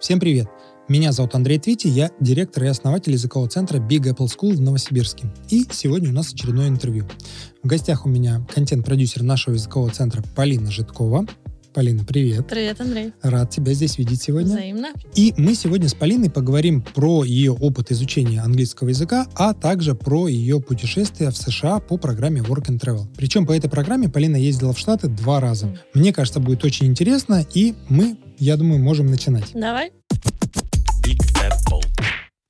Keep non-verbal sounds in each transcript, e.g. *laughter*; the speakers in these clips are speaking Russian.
Всем привет! Меня зовут Андрей Твити, я директор и основатель языкового центра Big Apple School в Новосибирске. И сегодня у нас очередное интервью. В гостях у меня контент-продюсер нашего языкового центра Полина Житкова. Полина, привет. Привет, Андрей. Рад тебя здесь видеть сегодня. Взаимно. И мы сегодня с Полиной поговорим про ее опыт изучения английского языка, а также про ее путешествия в США по программе Work and Travel. Причем по этой программе Полина ездила в Штаты два раза. Мне кажется, будет очень интересно, и мы, я думаю, можем начинать. Давай.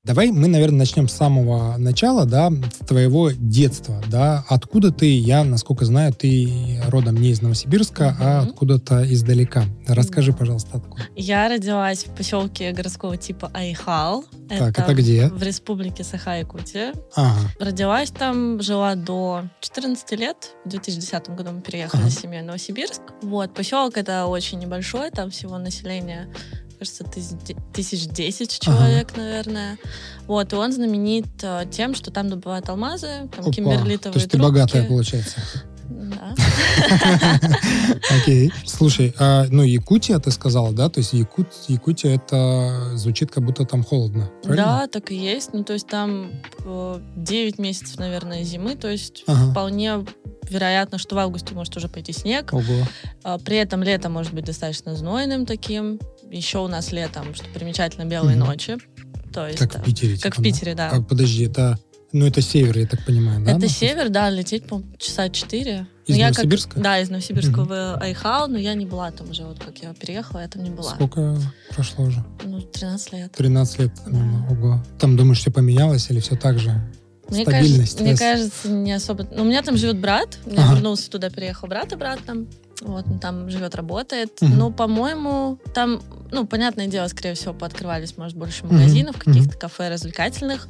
Давай мы, наверное, начнем с самого начала, да, с твоего детства, да. Откуда ты? Я, насколько знаю, ты родом не из Новосибирска, а Мгм. откуда-то издалека. Расскажи, пожалуйста, откуда. Я родилась в поселке городского типа Айхал. Так, это где? В республике Саха-Якутия. Ага. Родилась там, жила до 14 лет. В 2010 году мы переехали Ага. с семьей в Новосибирск. Вот, поселок это очень небольшой, там всего население кажется, тысяч, де- тысяч десять человек, наверное. Вот, и он знаменит э, тем, что там добывают алмазы, там Опа. кимберлитовые То есть ты трубки. богатая, получается. Да. *laughs* Окей. Слушай, а, ну, Якутия ты сказала, да? То есть Якут, Якутия это звучит, как будто там холодно. правильно? Да, так и есть. Ну, то есть там э, 9 месяцев, наверное, зимы. То есть Ага. вполне вероятно, что в августе может уже пойти снег. Ого. А, При этом лето может быть достаточно знойным таким. Еще у нас летом, что примечательно, белые Мгм. ночи. То есть, Как да, в Питере. как типа, в Питере, да. А, подожди, это... Ну, это север, я так понимаю, да? Это Ну, север, да, лететь, по часа 4. Из как- Новосибирска? да, из Новосибирска Мгм. в Айхал, но я не была там уже, вот как я переехала, я там не была. Сколько прошло уже? Ну, 13 лет. 13 лет. Да. Ну, Ого. Там, думаешь, все поменялось или все так же? Мне Стабильность. кажется, мне кажется, не особо. Ну, у меня там живет брат. Я Ага. вернулся туда, переехал брат обратно. Вот, он там живет, работает. Мгм. Но, по-моему, там, ну, понятное дело, скорее всего, пооткрывались, может, больше магазинов, Мгм. каких-то кафе, развлекательных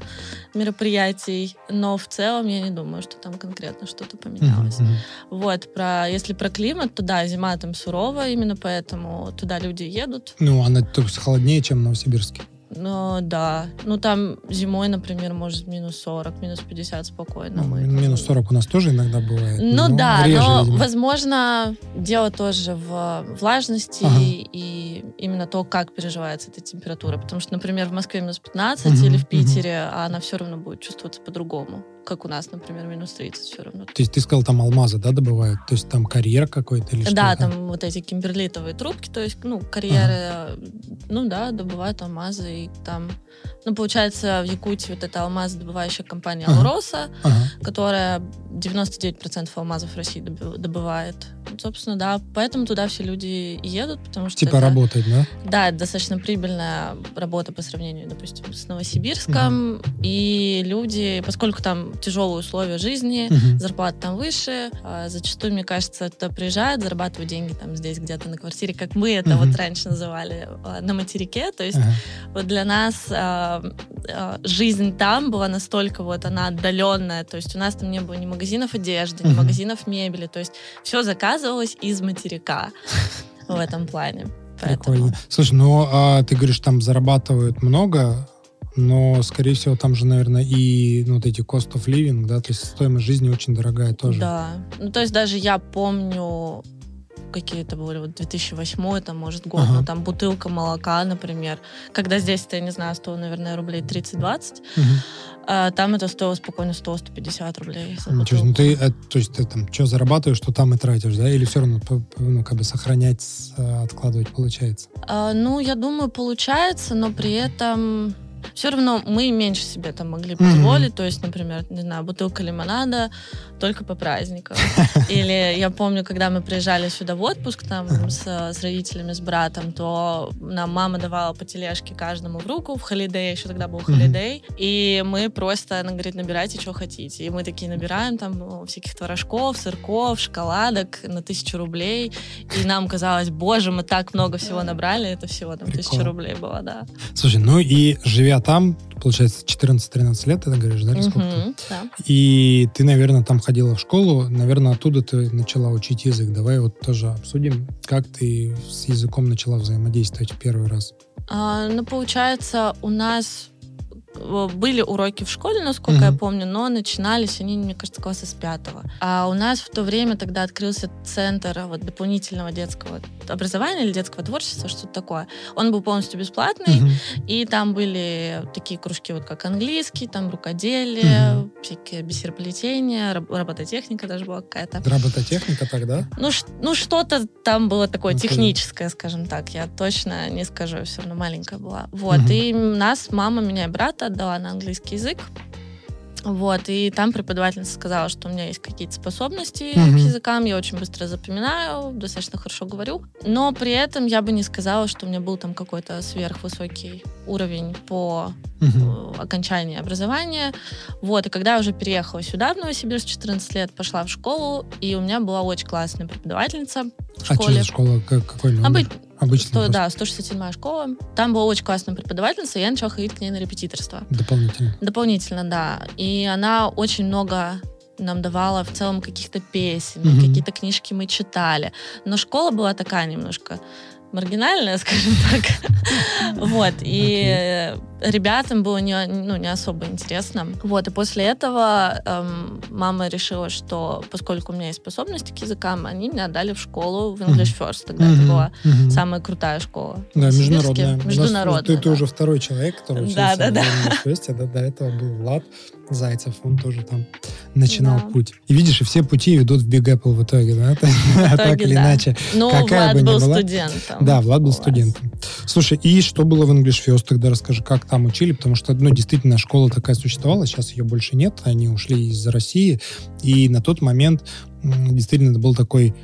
мероприятий. Но в целом я не думаю, что там конкретно что-то поменялось. мгм. Вот, про, если про климат, то да, зима там суровая, именно поэтому туда люди едут. Ну, она холоднее, чем в Новосибирске. Но да, ну там зимой, например, может минус 40, минус 50 спокойно. Ну, мы- минус 40 у нас тоже иногда бывает. Ну но да, реже, но, видимо. возможно, дело тоже в влажности Ага. и именно то, как переживается эта температура. Потому что, например, в Москве минус 15 Мгм, или в. Питере, а она все равно будет чувствоваться по-другому. Как у нас, например, минус 30 все равно. То есть ты сказал, там алмазы, да, добывают? То есть там карьер какой-то или что Да, это? там вот эти кимберлитовые трубки, то есть, ну, карьеры, ну да, добывают алмазы, и там, ну, получается, в Якутии вот эта алмазодобывающая компания Ага. Алроса, Ага. которая 99% алмазов России добывает. Собственно, да, поэтому туда все люди едут, потому что Типа это, работать, да? да, это достаточно прибыльная работа по сравнению, допустим, с Новосибирском, и люди, поскольку там тяжелые условия жизни, Мгм. зарплата там выше. а, Зачастую, мне кажется, туда приезжают, зарабатывают деньги там здесь где-то на квартире, как мы это Мгм. вот раньше называли, а, на материке. То есть Ага. вот для нас а, а, жизнь там была настолько вот она отдаленная. То есть у нас там не было ни магазинов одежды, ни Мгм. магазинов мебели. То есть все заказывалось из материка *laughs* в этом плане. Поэтому... Прикольно. Слушай, ну а ты говоришь, там зарабатывают много, но, скорее всего, там же, наверное, и ну, вот эти cost of living, да, то есть стоимость жизни очень дорогая тоже. Да. Ну, то есть даже я помню какие это были, вот 2008 там, может, год, Ага. ну, там бутылка молока, например, когда здесь это, я не знаю, стоило, наверное, рублей 30-20, Мгм. а там это стоило спокойно 100-150 рублей за Ничего. Ну, ты, э, то есть ты там что зарабатываешь, что там и тратишь, да? Или все равно, ну, как бы сохранять, э, откладывать получается? А, ну, я думаю, получается, но при этом все равно мы меньше себе там могли позволить. То есть, например, не знаю, бутылка лимонада только по праздникам. *laughs* Или я помню, когда мы приезжали сюда в отпуск там с, с родителями, с братом, то нам мама давала по тележке каждому в руку в холидей, еще тогда был холидей, и мы просто, она говорит, набирайте, что хотите. И мы такие набираем там всяких творожков, сырков, шоколадок на тысячу рублей, и нам казалось, боже, мы так много всего *laughs* набрали, это всего там тысяча рублей было, да. Слушай, ну и живя там, получается, 14-13 лет, ты говоришь, да, сколько? Мгм, да. И ты, наверное, там ходила в школу, наверное, оттуда ты начала учить язык. Давай вот тоже обсудим, как ты с языком начала взаимодействовать в первый раз. А, ну, получается, у нас были уроки в школе, насколько я Мгм. помню, но начинались они, мне кажется, класса с пятого. А у нас в то время тогда открылся центр вот, дополнительного детского образования или детского творчества, что-то такое. Он был полностью бесплатный, Мгм. и там были такие кружки, вот как английский, там рукоделие, Мгм. всякие бисероплетения, раб- робототехника даже была какая-то. Робототехника тогда? Ну, ш- ну что-то там было такое Ну, то- техническое, скажем так. Я точно не скажу, я все равно маленькая была. Вот, Мгм. и нас, мама меня и брата отдала на английский язык. Вот, и там преподавательница сказала, что у меня есть какие-то способности Мгм. к языкам, я очень быстро запоминаю, достаточно хорошо говорю. Но при этом я бы не сказала, что у меня был там какой-то сверхвысокий уровень по Мгм. э, окончания образования. Вот, и когда я уже переехала сюда, в Новосибирск, 14 лет, пошла в школу, и у меня была очень классная преподавательница в А что школе. за школа? Как- Какой номер? Обы- Сто- просто. да, 167 школа. Там была очень классная преподавательница, и я начала ходить к ней на репетиторство. Дополнительно. Дополнительно, да. И она очень много нам давала в целом каких-то песен, Мгм. какие-то книжки мы читали. Но школа была такая немножко маргинальная, *laughs* скажем так. Вот, и ребятам было не, ну, не особо интересно. Вот, и после этого эм, мама решила, что поскольку у меня есть способности к языкам, они меня отдали в школу в English First. Тогда это Мгм. была Мгм. самая крутая школа. Да, международная. Международная, Ты, ты да. уже второй человек, который учился Да, да, да. в университете. Да, до этого был Влад Зайцев. Он тоже там начинал Да. путь. И видишь, и все пути ведут в Big Apple в итоге, да? *laughs* В так итоге, или да. иначе. Ну, Какая Влад бы был была- студентом. Да, Влад был студентом. Слушай, и что было в English First? Тогда расскажи, как там учили, потому что, ну, действительно, школа такая существовала, сейчас ее больше нет, они ушли из России, и на тот момент действительно это был такой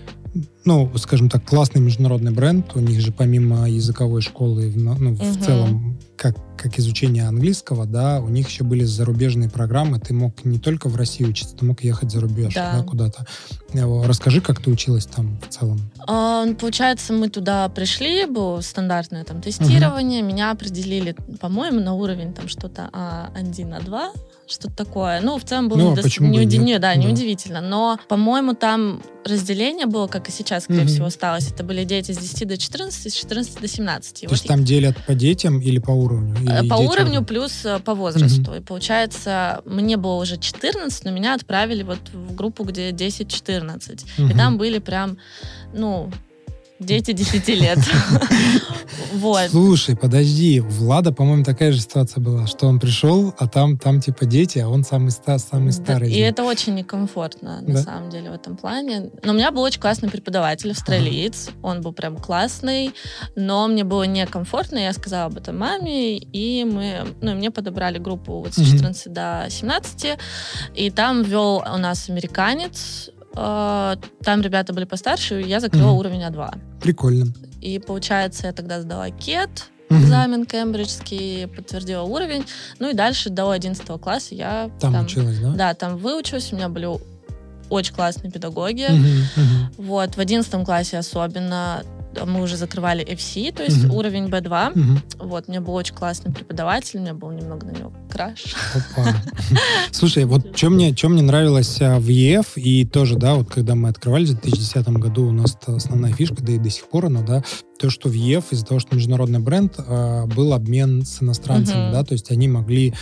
ну, скажем так, классный международный бренд. У них же помимо языковой школы, в- ну, в Мгм. целом, как, как изучение английского, да, у них еще были зарубежные программы. Ты мог не только в России учиться, ты мог ехать за рубеж, Да. да, куда-то. Э, Расскажи, как ты училась там в целом. А, ну, Получается, мы туда пришли, было стандартное там тестирование, меня определили, по-моему, на уровень там что-то А1, А2, что-то такое. Ну, в целом было Ну, а недос- и неуди- нет? не, да, Да. неудивительно. Но, по-моему, там разделение было, как и сейчас, скорее Мгм. всего, осталось. Это были дети с 10 до 14, с 14 до 17. И То есть вот там делят по детям или по уровню? Э, Или По дети уровню плюс э, по возрасту. И получается, мне было уже 14, но меня отправили вот в группу, где 10-14. И Мгм. там были прям, ну, дети 10 лет. *laughs* Вот. Слушай, подожди, у Влада, по-моему, такая же ситуация была, что он пришел, а там, там типа дети, а он самый, ста- самый Да, старый. И это очень некомфортно, на Да? самом деле, в этом плане. Но у меня был очень классный преподаватель, австралиец. Он был прям классный, но мне было некомфортно. Я сказала об этом маме, и мы, ну, и мне подобрали группу вот с Мгм. 14 до 17. И там вел у нас американец. Там ребята были постарше, и я закрыла Мгм. уровень А2. Прикольно. И получается, я тогда сдала КЕТ, Мгм. экзамен кембриджский, подтвердила уровень. Ну и дальше до 11 класса я Там, училась, да? да, там выучилась, у меня были очень классные педагоги. Мгм, мгм. Вот, в 11 классе особенно мы уже закрывали FC, то есть Мгм. уровень B2. Мгм. Вот, у меня был очень классный преподаватель, у меня был немного на него краш. Опа. *laughs* Слушай, вот что мне, чё мне нравилось а, в ЕФ, и тоже, да, вот когда мы открывались в 2010 году, у нас основная фишка, да и до сих пор она, да, то, что в ЕФ из-за того, что международный бренд, а, был обмен с иностранцами, Мгм. да, то есть они могли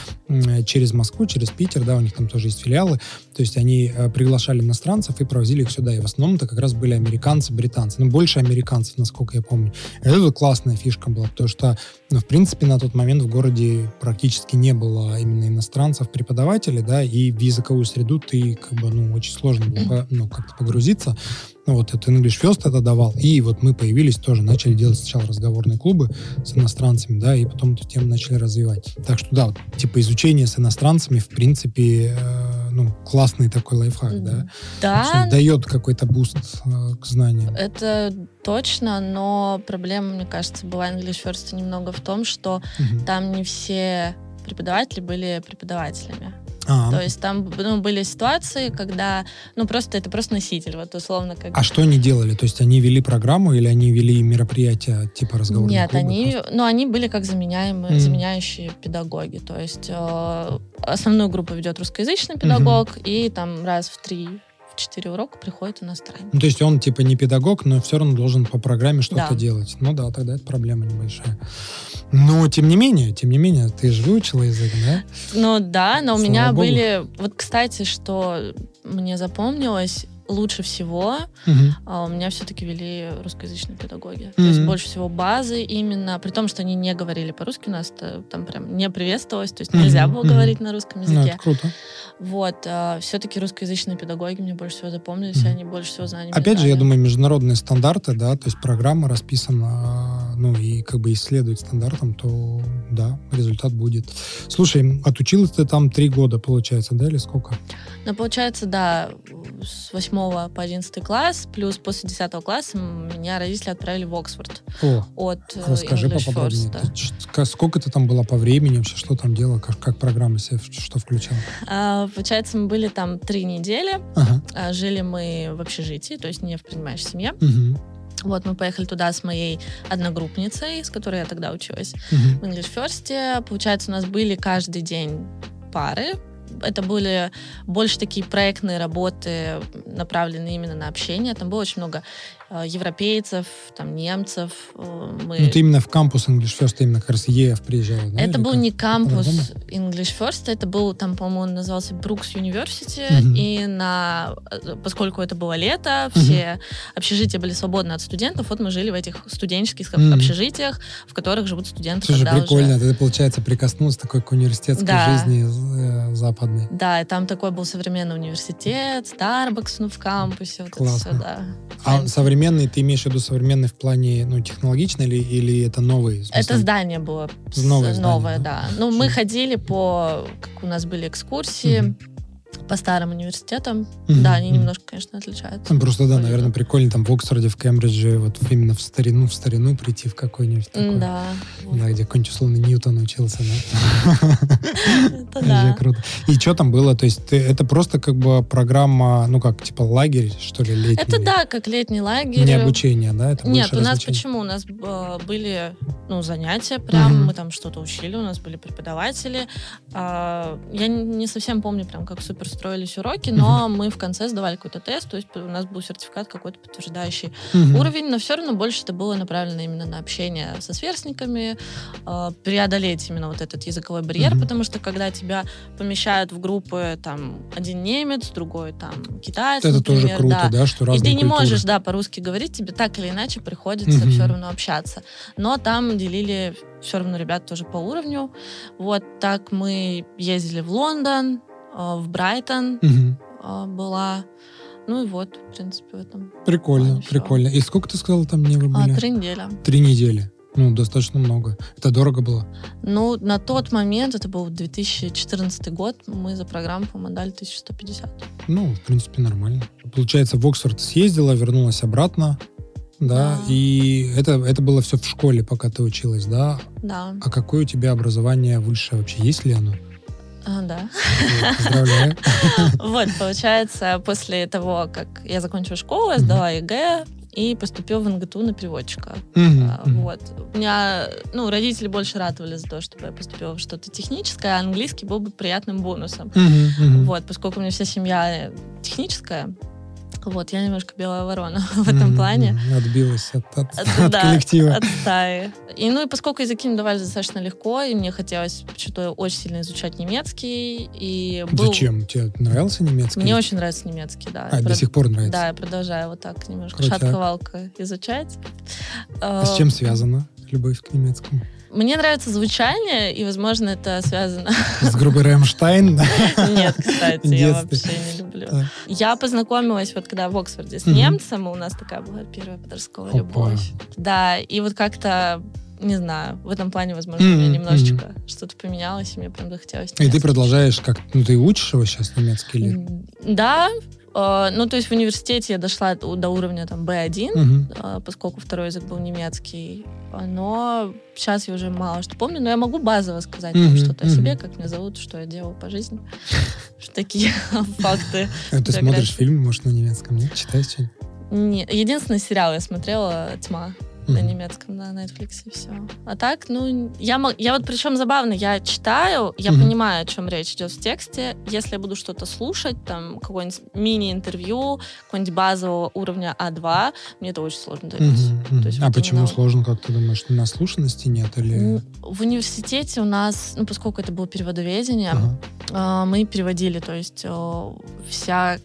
через Москву, через Питер, да, у них там тоже есть филиалы, то есть они э, приглашали иностранцев и провозили их сюда, и в основном это как раз были американцы, британцы, ну, больше американцев, насколько я помню. И это классная фишка была, потому что, ну, в принципе, на тот момент в городе практически не было именно иностранцев, преподавателей, да, и в языковую среду ты, как бы, ну, очень сложно было, *clears throat* ну, как-то погрузиться. Ну, вот это English First это давал. И вот мы появились тоже, начали делать сначала разговорные клубы с иностранцами, да, и потом эту тему начали развивать. Так что, да, вот, типа изучение с иностранцами, в принципе, э, ну, классный такой лайфхак, да. Да, Очень дает какой-то boost э, к знаниям. это точно, но проблема, мне кажется, была English First немного в том, что Мгм. там не все преподаватели были преподавателями. А, То есть там ну, были ситуации, когда, ну, просто это просто носитель, вот условно как... а что они делали? То есть они вели программу или они вели мероприятия типа разговорных Нет, клубов? они, ну, они были как заменяемые, Мгм. заменяющие педагоги. То есть э, основную группу ведет русскоязычный педагог, и там раз в три, в четыре урока приходит иностранец. Ну, то есть он типа не педагог, но все равно должен по программе что-то Да. делать. Ну да, тогда это проблема небольшая. Но, тем не менее, тем не менее, ты же выучила язык, да? Ну да, но у Слава меня богу. были... Вот, кстати, что мне запомнилось, лучше всего а, у меня все-таки вели русскоязычные педагоги. То есть больше всего базы именно, при том, что они не говорили по-русски, у нас там прям не приветствовалось, то есть Мгм, нельзя было мгм. говорить на русском Ну, языке. это круто. Вот, все-таки русскоязычные педагоги мне больше всего запомнились, Мгм. они больше всего знаний мне Опять же, я дали. думаю, международные стандарты, да, то есть программа расписана, ну, и как бы исследует стандартам, то, да, результат будет. Слушай, отучилась ты там три года, получается, да, или сколько? Ну, получается, да, с 8 по 11 класс, плюс после 10 класса меня родители отправили в Оксфорд О, от э, расскажи English поподробнее. First. Ка- сколько ты там была по времени, вообще, что там делала, как, как программа себе что включала? А, получается, мы были там три недели, Ага. а, жили мы в общежитии, то есть не в принимающей семье. Мгм. Вот, мы поехали туда с моей одногруппницей, с которой я тогда училась Мгм. в English First. Получается, у нас были каждый день пары. Это были больше такие проектные работы, направленные именно на общение. Там было очень много европейцев, там немцев. Э, Мы... Ну, ты именно в кампус English First, именно как раз ЕФ приезжала, да? Это был как? не кампус? English First, это был, там, по-моему, он назывался Брукс University, Мгм. и на, э, поскольку это было лето, все общежития были свободны от студентов, вот мы жили в этих студенческих Мгм. общежитиях, в которых живут студенты. Слушай, когда уже- прикольно. Ты, получается, прикоснулась такой к университетской Да. жизни э, западной. Да, и там такой был современный университет, Starbucks ну, в кампусе, вот Классно. это все, да. А Фэнси. Современный, ты имеешь в виду современный в плане, ну, технологичный или, или это новый? Это здание было с- Новое здание, новое, да? да. Ну, мы ходили по, как у нас были экскурсии, Мгм. По старым университетам. Мгм, Да, они немножко, конечно, отличаются. Ну, Просто, да, наверное, прикольно там в Оксфорде, в Кембридже, вот именно в старину, в старину прийти в какой-нибудь такой. Да. Да, где какой-нибудь условный Ньютон учился, да? Это да. круто. И что там было? То есть это просто как бы программа, ну как, типа лагерь, что ли, летний? Это да, как летний лагерь. Не обучение, да? Нет, у нас почему? У нас э, были ну, занятия прям, мы там что-то учили, у нас были преподаватели. А, я не совсем помню прям, как супер строились уроки, но мы в конце сдавали какой-то тест, то есть у нас был сертификат какой-то подтверждающий Мгм. уровень, но все равно больше это было направлено именно на общение со сверстниками, э, преодолеть именно вот этот языковой барьер, Мгм. потому что когда тебя помещают в группы, там, один немец, другой там китаец, Это тоже например, круто, да, да, что и разные ты не культуры. можешь, да, по-русски говорить, тебе так или иначе приходится Мгм. все равно общаться. Но там делили все равно ребят тоже по уровню. Вот так мы ездили в Лондон, в Брайтон э, была. Ну и вот, в принципе, в этом. Прикольно, всё. прикольно. И сколько ты сказала там мне вы А, были? три недели. Три недели. Ну, достаточно много. Это дорого было? Ну, на тот момент, это был 2014 год, мы за программу, по-моему, дали 1150. Ну, в принципе, нормально. Получается, в Оксфорд съездила, вернулась обратно, да, Да. и это, это было все в школе, пока ты училась, да? Да, А какое у тебя образование высшее вообще? Есть ли оно? А, да. Вот, Поздравляю. *laughs* Вот, получается, после того, как я закончила школу, я сдала ЕГЭ и поступила в НГТУ на переводчика. А. Вот. У меня, ну, родители больше радовали за то, чтобы я поступила в что-то техническое, а английский был бы приятным бонусом. Вот, поскольку у меня вся семья техническая, вот, я немножко белая ворона *laughs* в этом плане. Отбилась от, от- *laughs* От- да, коллектива. От стаи. И, ну, и поскольку языки мне давались достаточно легко, и мне хотелось что-то очень сильно изучать немецкий, и был... Зачем? Тебе нравился немецкий? Мне очень нравится немецкий, да. А, Я до прод- сих пор нравится? Да, я продолжаю вот так немножко шатковалка изучать. А с чем связана любовь к немецкому? Мне нравится звучание, и, возможно, это связано... С группой Рамштайн? Нет, кстати, я вообще не люблю. Я познакомилась вот когда в Оксфорде с немцем, у нас такая была первая подростковая любовь. Да, и вот как-то, не знаю, в этом плане, возможно, у меня немножечко что-то поменялось, и мне прям захотелось И ты продолжаешь как... Ну, ты учишь его сейчас немецкий или... Да, ну, то есть в университете я дошла до уровня там B1, Мгм. э, поскольку второй язык был немецкий. А, Но сейчас я уже мало что помню, но я могу базово сказать Мгм, что-то о мгм. себе, как меня зовут, что я делаю по жизни. *laughs* Такие *laughs* факты. А ты смотришь фильмы, может, на немецком, нет? Читаешь что-нибудь? Единственный сериал я смотрела «Тьма». На Мгм. немецком, на Netflix и все. А так, ну, я, я вот причем забавно, я читаю, я Мгм. понимаю, о чем речь идет в тексте. Если я буду что-то слушать, там, какое-нибудь мини-интервью, какое-нибудь базового уровня А2, мне это очень сложно дается. То есть А вот почему именно- сложно, как ты думаешь, наслушанности нет или... В университете у нас, ну, поскольку это было переводоведение, а, мы переводили, то есть вся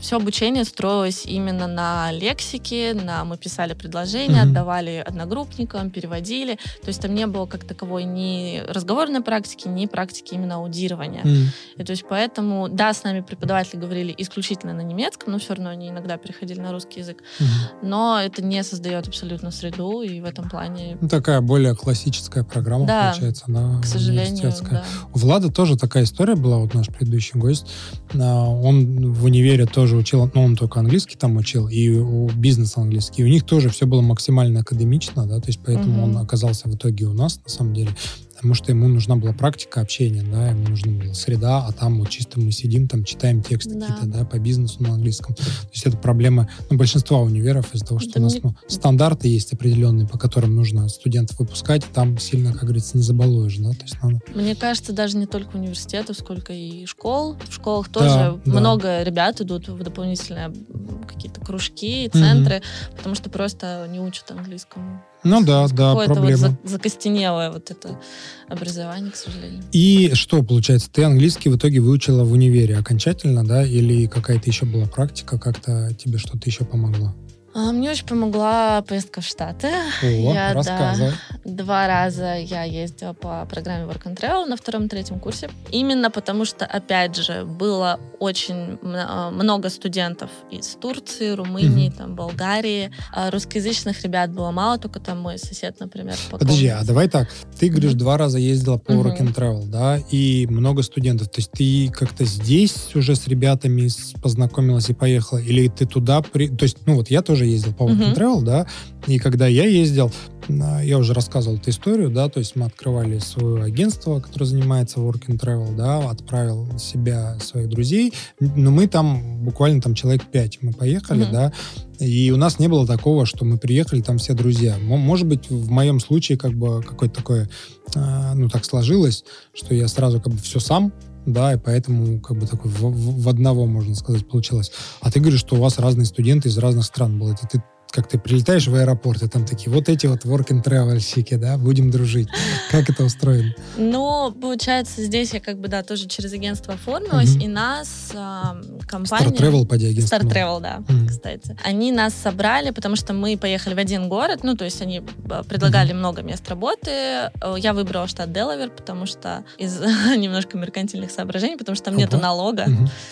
все обучение строилось именно на лексике, на мы писали предложения, Мгм. отдавали одногруппникам, переводили. То есть там не было как таковой ни разговорной практики, ни практики именно аудирования. М. И то есть поэтому, да, с нами преподаватели говорили исключительно на немецком, но все равно они иногда переходили на русский язык. Мгм. Но это не создает абсолютно среду, и в этом плане, Ну, такая более классическая программа, Да, получается, да, к сожалению, да. У Влада тоже такая история была, вот наш предыдущий гость. А, Он в универе тоже учил, ну, он только английский там учил, и у бизнес английский. И у них тоже все было максимально академично, да, то есть поэтому Мгм. он оказался в итоге у нас, на самом деле, потому что ему нужна была практика общения, да, ему нужна была среда, а там вот чисто мы сидим, там читаем тексты Да. какие-то, да, по бизнесу на английском. То есть это проблема ну, большинства универов из-за того, что Да у нас мне- ну, стандарты есть определенные, по которым нужно студентов выпускать, там сильно, как говорится, не забалуешь, да, то есть надо Мне кажется, даже не только университетов, сколько и школ. В школах Да, тоже да. много ребят идут в дополнительные какие-то кружки, центры, потому что просто не учат английскому. Ну да, да, проблема. вот за- закостенелое вот это образование, к сожалению. И что получается, ты английский в итоге выучила в универе окончательно, да, или какая-то еще была практика, как-то тебе что-то еще помогло? А, Мне очень помогла поездка в Штаты. О, Я, да. Два раза я ездила по программе Work and Travel на втором-третьем курсе. Именно потому что, опять же, было очень а, много студентов из Турции, Румынии, Мгм. там, Болгарии. А Русскоязычных ребят было мало, только там мой сосед, например, по Подожди, а давай так. Ты говоришь, Мгм. два раза ездила по Work and Travel, да, и много студентов. То есть ты как-то здесь уже с ребятами познакомилась и поехала? Или ты туда... При... То есть, ну вот я тоже ездил по and Мгм. Travel, да, и когда я ездил, а, я уже рассказывал эту историю, да, то есть мы открывали свое агентство, которое занимается Work and Travel, да, отправил себя, своих друзей, но мы там буквально там человек пять, мы поехали, Мгм. да, и у нас не было такого, что мы приехали, там все друзья. Мо- Может быть, в моем случае как бы какое-то такое, а, ну, так сложилось, что я сразу как бы все сам, да, и поэтому как бы такой в, в- одного, можно сказать, получилось. А ты говоришь, что у вас разные студенты из разных стран были. Это ты как ты прилетаешь в аэропорт, и там такие, вот эти вот work and travel да, будем дружить. Как это устроено? Но, получается, здесь я как бы, да, тоже через агентство оформилась, и нас а, компания... Star Travel, поди, агентство. Star Travel, да, кстати. Они нас собрали, потому что мы поехали в один город, ну, то есть они э, предлагали много мест работы. Э, Я выбрала штат Делавер, потому что из *laughs* немножко меркантильных соображений, потому что там нету налога.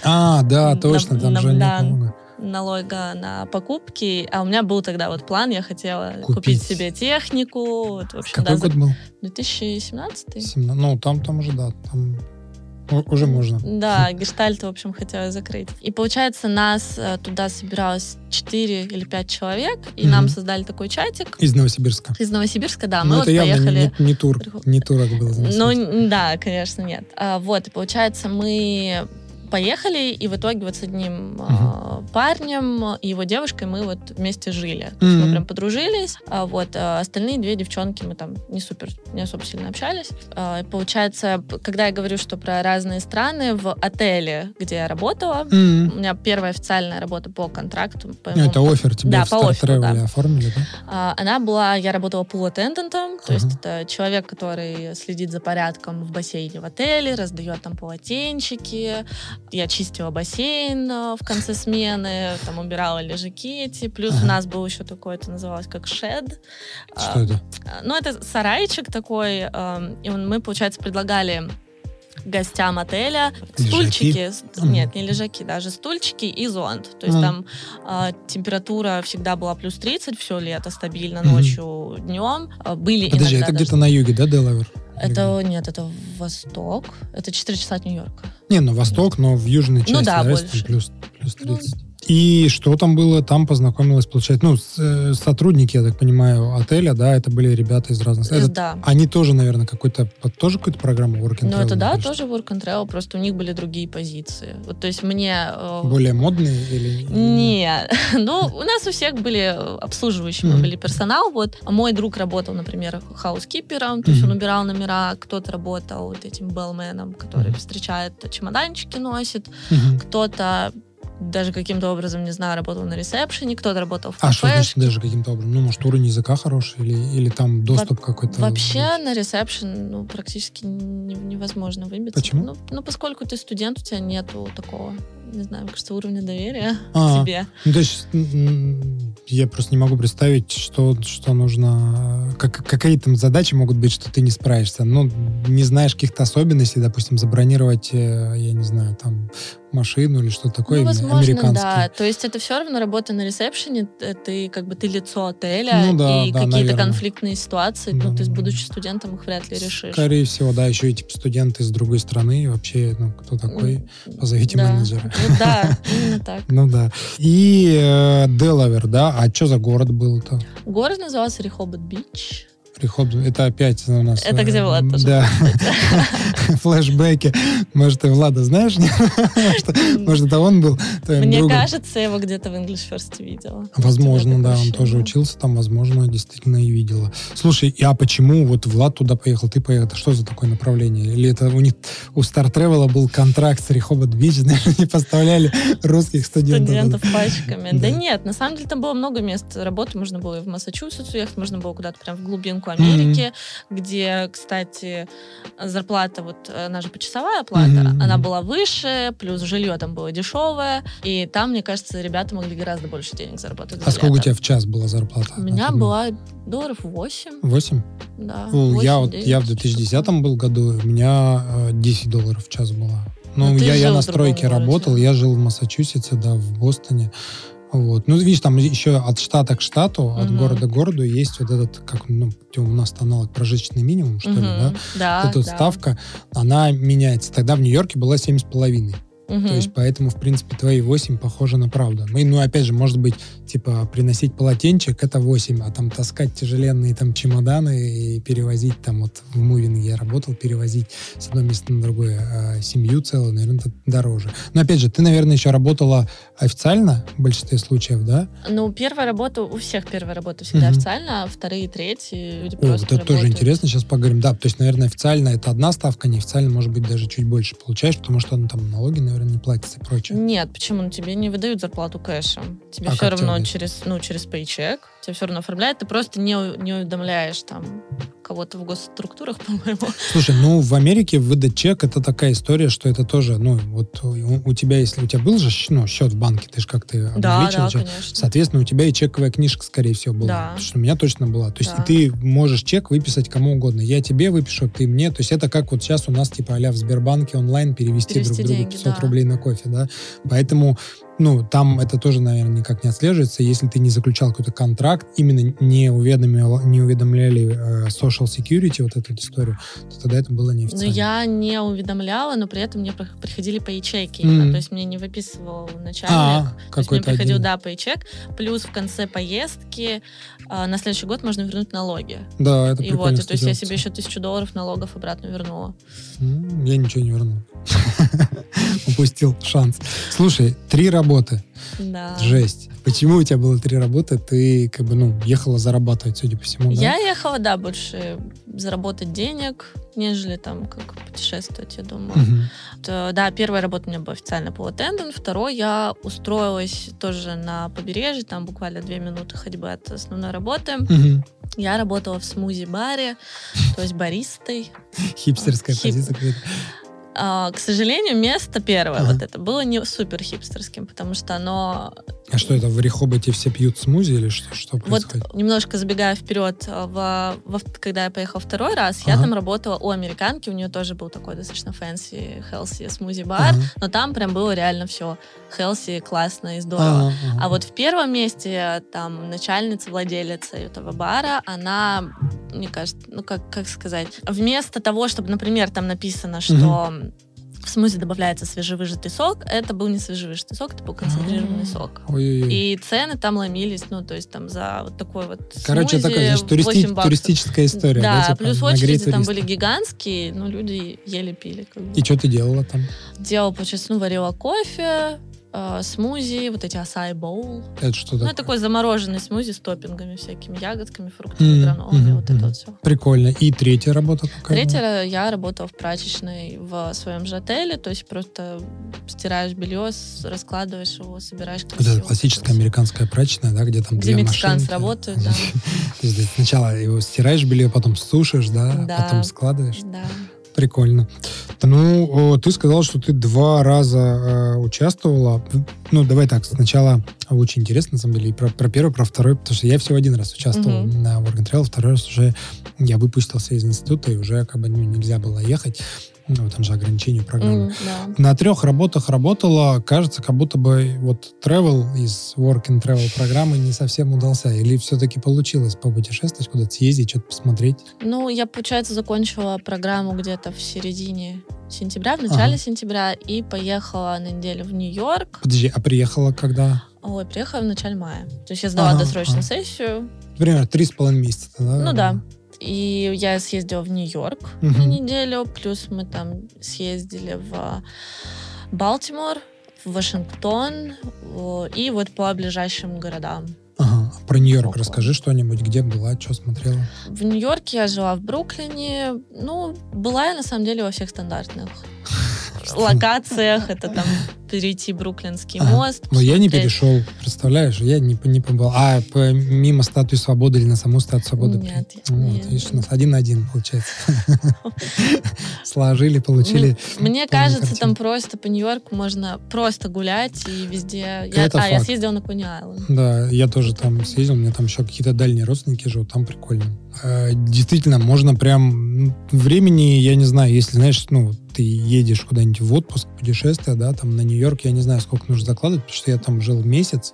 А, да, точно, там же нет налога. Налога на покупки, а у меня был тогда вот план, я хотела Купить. купить, себе технику, вот, в общем, Какой да, год был? 2017 Семна- Ну, там, там уже, да, там уже можно. Да, *laughs* гештальт, в общем, хотела закрыть. И получается, нас э, туда собиралось 4 или 5 человек, и Мгм. нам создали такой чатик. Из Новосибирска. Из Новосибирска, да, Ну, мы это вот явно поехали. не, не тур, не турок был. *laughs* Ну, да, конечно, нет. А, вот, и получается, мы поехали, и в итоге вот с одним а, парнем и его девушкой мы вот вместе жили. Есть Мгм. мы прям подружились. А вот а остальные две девчонки мы там не супер, не особо сильно общались. И получается, когда я говорю, что про разные страны, в отеле, где я работала, М. у меня первая официальная работа по контракту. по Ну, это моему- офер тебе Да, в по Star офферу, Travel да. оформили, да? А, Она была, я работала пул-аттендантом, то есть это человек, который следит за порядком в бассейне в отеле, раздает там полотенчики. Я чистила бассейн э, в конце смены, там убирала лежаки эти. Плюс Ага. у нас был еще такой, это называлось как шед. Что это? А, Ну, это сарайчик такой, эм, и мы, получается, предлагали гостям отеля Лежаки? стульчики, Мгм. нет, не лежаки, даже стульчики и зонт. То есть Мгм. там а, температура всегда была плюс 30 все лето стабильно, ночью, днем. А, Были Подожди, это даже- где-то на юге, да, Делавер? Это, нет, это восток. Это 4 часа от Нью-Йорка. Не, ну восток, но в южной части, Ну да, больше. плюс, плюс Ну, 30. И что там было? Там познакомилась, получается, ну, с- э, сотрудники, я так понимаю, отеля, да, это были ребята из разных... Э, это- да. Они тоже, наверное, какой-то, тоже какую-то программу Work and Ну, это да, тоже work and travel, просто у них были другие позиции. Вот, то есть мне... э, Более модные или... Нет. *laughs* Ну, у нас у всех были э, обслуживающие, были персонал. Вот А мой друг работал, например, хаускипером, то есть он убирал номера, кто-то работал вот этим беллменом, который встречает, чемоданчики носит, кто-то даже каким-то образом, не знаю, работал на ресепшене, кто-то работал в А что значит даже каким-то образом? Ну, может, уровень языка хороший или, или там доступ какой-то? Вообще на ресепшн ну, практически не- невозможно выбиться. Почему? Ну, ну, поскольку ты студент, у тебя нету такого, не знаю, мне кажется, уровня доверия А. к тебе. Ну, то есть я просто не могу представить, что, что нужно... Как, какие там задачи могут быть, что ты не справишься. Ну, не знаешь каких-то особенностей, допустим, забронировать, э, я не знаю, там, машину или что-то такое ну, возможно, да. То есть это все равно работа на ресепшене, т- ты как бы ты лицо отеля, Ну да, и да, какие-то наверно. конфликтные ситуации, ну, то есть, Да. будучи студентом, их вряд ли решишь. Скорее всего, да, еще и типа студенты из другой страны, вообще, ну, кто такой? Позовите Да. менеджера. Ну да, именно так. Ну да. И э, Делавер, да? А что за город был-то? Город назывался Рихобот Бич. Рихоб, это опять у нас... Это э, где Влад тоже Да. *laughs* Флэшбэки. Может, ты Влада знаешь? Может, это он был Мне кажется, его где-то в English First видела. Возможно, да, он тоже учился там, возможно, действительно и видела. Слушай, а почему вот Влад туда поехал, ты поехал? Это что за такое направление? Или это у них у Star Travel был контракт с Рихобот Бич, они поставляли русских студентов? студентов пачками. Да. Да нет, на самом деле там было много мест работы. Можно было и в Массачусетс уехать, можно было куда-то прям в глубинку Америки, где, кстати, зарплата, вот она же почасовая плата, Мгм. она была выше, плюс жилье там было дешевое, и там, мне кажется, ребята могли гораздо больше денег заработать. за А сколько у тебя в час была зарплата? У меня ну, была долларов 8, Восемь? да. Ну, я 8, вот я в 9, 2010 был году, у меня э, 10 долларов в час была. Ну, Ну, я, я на в стройке работал, я жил в Массачусетсе, да, в Бостоне. Вот. Ну, видишь, там еще от штата к штату, от Мгм. города к городу есть вот этот, как ну, у нас аналог прожиточный минимум, что ли, да? Да, Вот эта да. ставка, она меняется. Тогда в Нью-Йорке была 7,5. Мгм. То есть, поэтому, в принципе, твои 8 похожи на правду. И, ну, опять же, может быть, типа, приносить полотенчик — это 8, а там таскать тяжеленные там чемоданы и перевозить там, вот в мувинге я работал, перевозить с одного места на другое а, семью целую, наверное, это дороже. Но, опять же, ты, наверное, еще работала официально в большинстве случаев, да? Ну, первая работа, у всех первая работа всегда Мгм. официально, а вторые, третьи люди О, просто вот это тоже работают. интересно, сейчас поговорим. Да, то есть, наверное, официально это одна ставка, неофициально, может быть, даже чуть больше получаешь, потому что ну, там налоги, наверное, не платятся и прочее. Нет, почему? Ну, тебе не выдают зарплату кэшем. Тебе А все равно тебе через, ну, через пейчек. Тебе все равно оформляют. Ты просто не, не уведомляешь там кого-то в госструктурах, *laughs* по-моему. Слушай, ну в Америке выдать чек это такая история, что это тоже, ну вот у, у тебя, если у тебя был же ну, счет в банке, ты же как ты Да, да, чек, конечно. соответственно, у тебя и чековая книжка, скорее всего, была. Да. Потому что у меня точно была. То есть Да. и ты можешь чек выписать кому угодно. Я тебе выпишу, ты мне. То есть это как вот сейчас у нас типа а в Сбербанке онлайн перевести, Перевести друг другу деньги, 500 да. рублей на кофе, да. Поэтому ну, там это тоже, наверное, никак не отслеживается. Если ты не заключал какой-то контракт, именно не, уведомил, не уведомляли э, Social Security, вот эту историю, то тогда это было Но неофициально. я не уведомляла, но при этом мне при- приходили пейчеки. именно. Мгм. То есть мне не выписывал начальник. А, То есть мне приходил, один. да, пейчек. Плюс в конце поездки а, на следующий год можно вернуть налоги. Да, это И вот, и то есть я себе еще тысячу долларов налогов обратно вернула. М, Я ничего не вернул. *laughs* Упустил шанс. Слушай, три работы. Да. Жесть. Почему у тебя было три работы? Ты как бы, ну, ехала зарабатывать, судя по всему, да? Я ехала, да, больше заработать денег, нежели там как путешествовать, я думаю. Мгм. Т- Да, первая работа у меня была официально по attendant, второй я устроилась тоже на побережье, там буквально две минуты ходьбы от основной работы. Мгм. Я работала в смузи-баре, то есть баристой. *laughs* Хипстерская Хип. позиция к сожалению, место первое, Ага. вот это, было не супер хипстерским, потому что оно А что это, в Рехоботе все пьют смузи или что, что Вот происходит? немножко забегая вперед, а, во- во- когда я поехала второй раз, я Ага. там работала у американки, у нее тоже был такой достаточно fancy, healthy смузи-бар, Ага. но там прям было реально все хелси, классно и здорово. Ага, ага. А вот в первом месте там начальница, владелица этого бара, она, мне кажется, ну как, как сказать, вместо того, чтобы, например, там написано, что в смузи добавляется свежевыжатый сок. Это был не свежевыжатый сок, это был концентрированный сок. Ой-ой-ой. И цены там ломились, ну, то есть там за вот такой вот Короче, смузи такая, знаешь, туристи- 8 баксов. туристическая история. Да, типа, плюс очереди там туристов. были гигантские, но люди еле пили. Как бы. И что ты делала там? Делала, получается, ну, варила кофе, э, смузи, вот эти асай боул. Это что Ну, такое? это такой замороженный смузи с топпингами всякими, ягодками, фруктами, Мгм, гранолами, мгм, вот это мгм. вот все. Прикольно. И третья работа какая? была? Третье, я работала в прачечной в своем же отеле, то есть просто стираешь белье, раскладываешь его, собираешь красиво. это классическая американская прачечная, да, где там Где две машинки. работают, да. *laughs* То есть ты сначала его стираешь белье, потом сушишь, да, Да. потом складываешь. Да. Прикольно. Ну, ты сказал, что ты два раза э, участвовала. Ну, давай так, сначала очень интересно, на самом деле, и про, про первый, про второй, потому что я всего один раз участвовал Мгм. на Work and Travel, второй раз уже я выпустился из института, и уже как бы ну, нельзя было ехать. Ну, там же ограничения программы. М, да. На трех работах работала, кажется, как будто бы вот travel из Work and Travel программы не совсем удался. Или все-таки получилось попутешествовать, куда-то съездить, что-то посмотреть? Ну, я, получается, закончила программу где-то в середине сентября, в начале Ага. сентября, и поехала на неделю в Нью-Йорк. Подожди, а приехала когда? Ой, приехала в начале мая. То есть я сдала Ага, досрочную ага. сессию. Примерно три с половиной месяца, да? Ну да. И я съездила в Нью-Йорк Мгм. на неделю, плюс мы там съездили в Балтимор, в Вашингтон и вот по ближайшим городам. Ага. А Про Нью-Йорк расскажи что-нибудь, где была, что смотрела. В Нью-Йорке я жила в Бруклине. Ну, была я на самом деле во всех стандартных *laughs* локациях. Это там перейти Бруклинский Ага. мост. Но я не посмотреть- перешел, представляешь? Я не, не побывал. А, по- мимо статуи свободы или на саму статую свободы? Нет, нет. Вот, видишь, у нас один на один получается. *laughs* Сложили, получили. Мне кажется, там просто по Нью-Йорку можно просто гулять и везде. А, я факт. съездила на Айленд. Да, я тоже там съездил, у меня там еще какие-то дальние родственники живут, там прикольно. Э, Действительно, можно прям времени, я не знаю, если, знаешь, ну, ты едешь куда-нибудь в отпуск, путешествие, да, там на Нью-Йорк, я не знаю, сколько нужно закладывать, потому что я там жил месяц,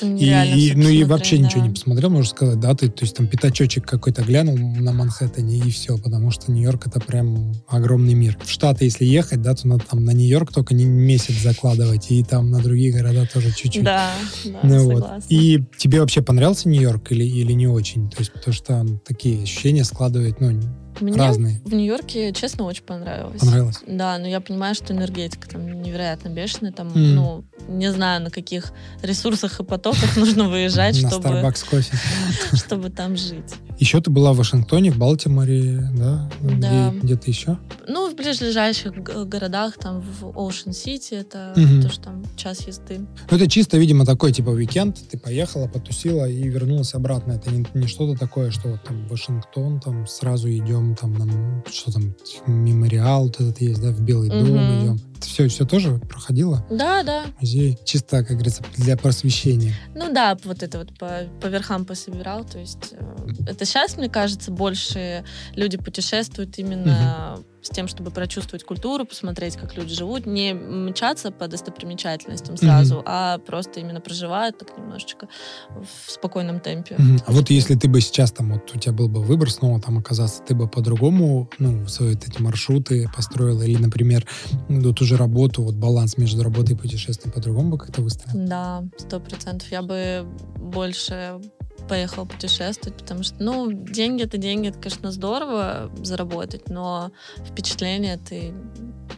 и, и- ну и вообще ничего да. не посмотрел, можно сказать, да, ты, то есть там пятачочек какой-то глянул на Манхэттене и все, потому что Нью-Йорк это прям огромный мир. В Штаты, если ехать, да, то надо там на Нью-Йорк только не месяц закладывать, и там на другие города тоже чуть-чуть. Да, да, Ну вот. И тебе вообще понравился Нью-Йорк или, или не очень? То есть, потому что он такие ощущения складывает, ну, Мне разные. в Нью-Йорке, честно, очень понравилось. Понравилось? Да, но я понимаю, что энергетика там невероятно бешеная. Там, Мгм. ну, не знаю, на каких ресурсах и потоках *laughs* нужно выезжать, На чтобы, Starbucks кофе. *laughs* чтобы там жить. Еще ты была в Вашингтоне, в Балтиморе, да? Да. Где, где-то еще? Ну, в ближайших городах, там, в Оушен-Сити, это тоже там час езды. Ну, это чисто, видимо, такой, типа, уикенд, ты поехала, потусила и вернулась обратно. Это не, не что-то такое, что вот там Вашингтон, там сразу идем, там, нам, что там, мемориал вот этот есть, да, в Белый дом Мгм. идем. Все, все тоже проходило? Да, да. Музей чисто, как говорится, для просвещения. Ну да, вот это вот по, по верхам пособирал. То есть э, это сейчас, мне кажется, больше люди путешествуют именно с тем, чтобы прочувствовать культуру, посмотреть, как люди живут, не мчаться по достопримечательностям сразу, а просто именно проживают так немножечко в спокойном темпе. Мгм. А вот если ты бы сейчас там, вот у тебя был бы выбор снова там оказаться, ты бы по-другому, ну, свои вот эти маршруты построила, или, например, ну, ту же работу, вот баланс между работой и путешествием по-другому бы как-то выстроил? Да, сто процентов. Я бы больше поехала путешествовать, потому что, ну, деньги это деньги, это, конечно, здорово заработать, но впечатление ты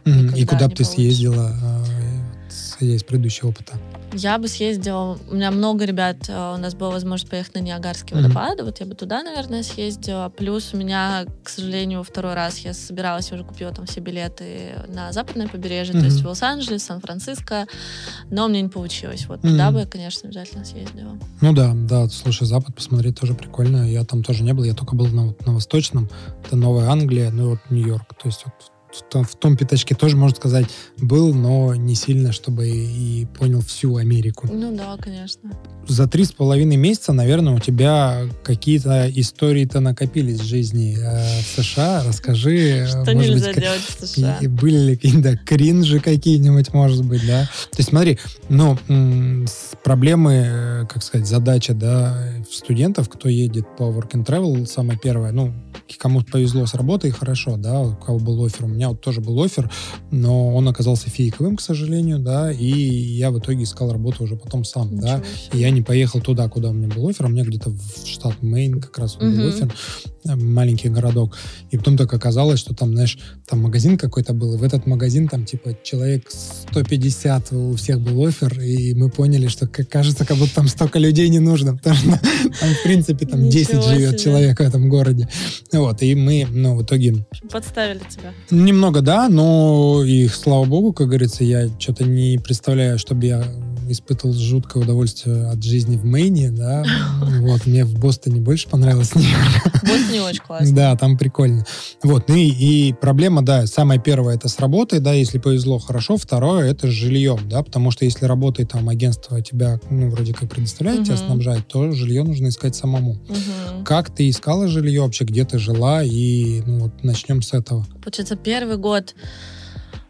Мгм. И куда бы ты получишь. съездила, а, вот, исходя из предыдущего опыта? Я бы съездила, у меня много ребят, э, у нас была возможность поехать на Ниагарские Мгм. водопады, вот я бы туда, наверное, съездила. Плюс у меня, к сожалению, второй раз я собиралась, уже купила там все билеты на западное побережье, Мгм. то есть в Лос-Анджелес, Сан-Франциско, но у меня не получилось. Вот туда Мгм. бы конечно, обязательно съездила. Ну да, да, слушай, Запад посмотреть тоже прикольно. Я там тоже не был, я только был на, на Восточном, это Новая Англия, ну и вот Нью-Йорк. То есть вот в том, пятачке тоже, можно сказать, был, но не сильно, чтобы и, понял всю Америку. Ну да, конечно. За три с половиной месяца, наверное, у тебя какие-то истории-то накопились в жизни э, в США. Расскажи, Что может нельзя быть, делать в США? были ли какие-то кринжи какие-нибудь, может быть, да? То есть смотри, ну, проблемы, э, как сказать, задача, да, студентов, кто едет по work and travel, самое первое, ну, кому повезло с работой, хорошо, да, у кого был офер, у меня вот тоже был офер, но он оказался фейковым, к сожалению, да, и я в итоге искал работу уже потом сам, Ничего да. И я не поехал туда, куда у меня был офер, а у меня где-то в штат Мэйн как раз был Мгм. офер, э, маленький городок. И потом так оказалось, что там, знаешь, там магазин какой-то был, и в этот магазин там типа человек 150 у всех был офер, и мы поняли, что кажется, как будто там столько людей не нужно, потому что там, в принципе, там 10 Ничего живет себе. человек в этом городе. Вот, и мы, ну, в итоге Подставили тебя. Немного, да, но и слава богу, как говорится, я что-то не представляю, чтобы я испытывал жуткое удовольствие от жизни в Мэйне, да. *laughs* Вот, мне в Бостоне больше понравилось. Босс не очень классно. Да, там прикольно. Вот, ну и, и проблема, да, самая первая это с работой, да, если повезло, хорошо. Второе это с жильем, да, потому что если работает там агентство тебя, ну, вроде как предоставляет, тебя Мгм. снабжает, то жилье нужно искать самому. Мгм. Как ты искала жилье вообще, где ты жила, и, ну, вот начнем с этого. Получается, первый год,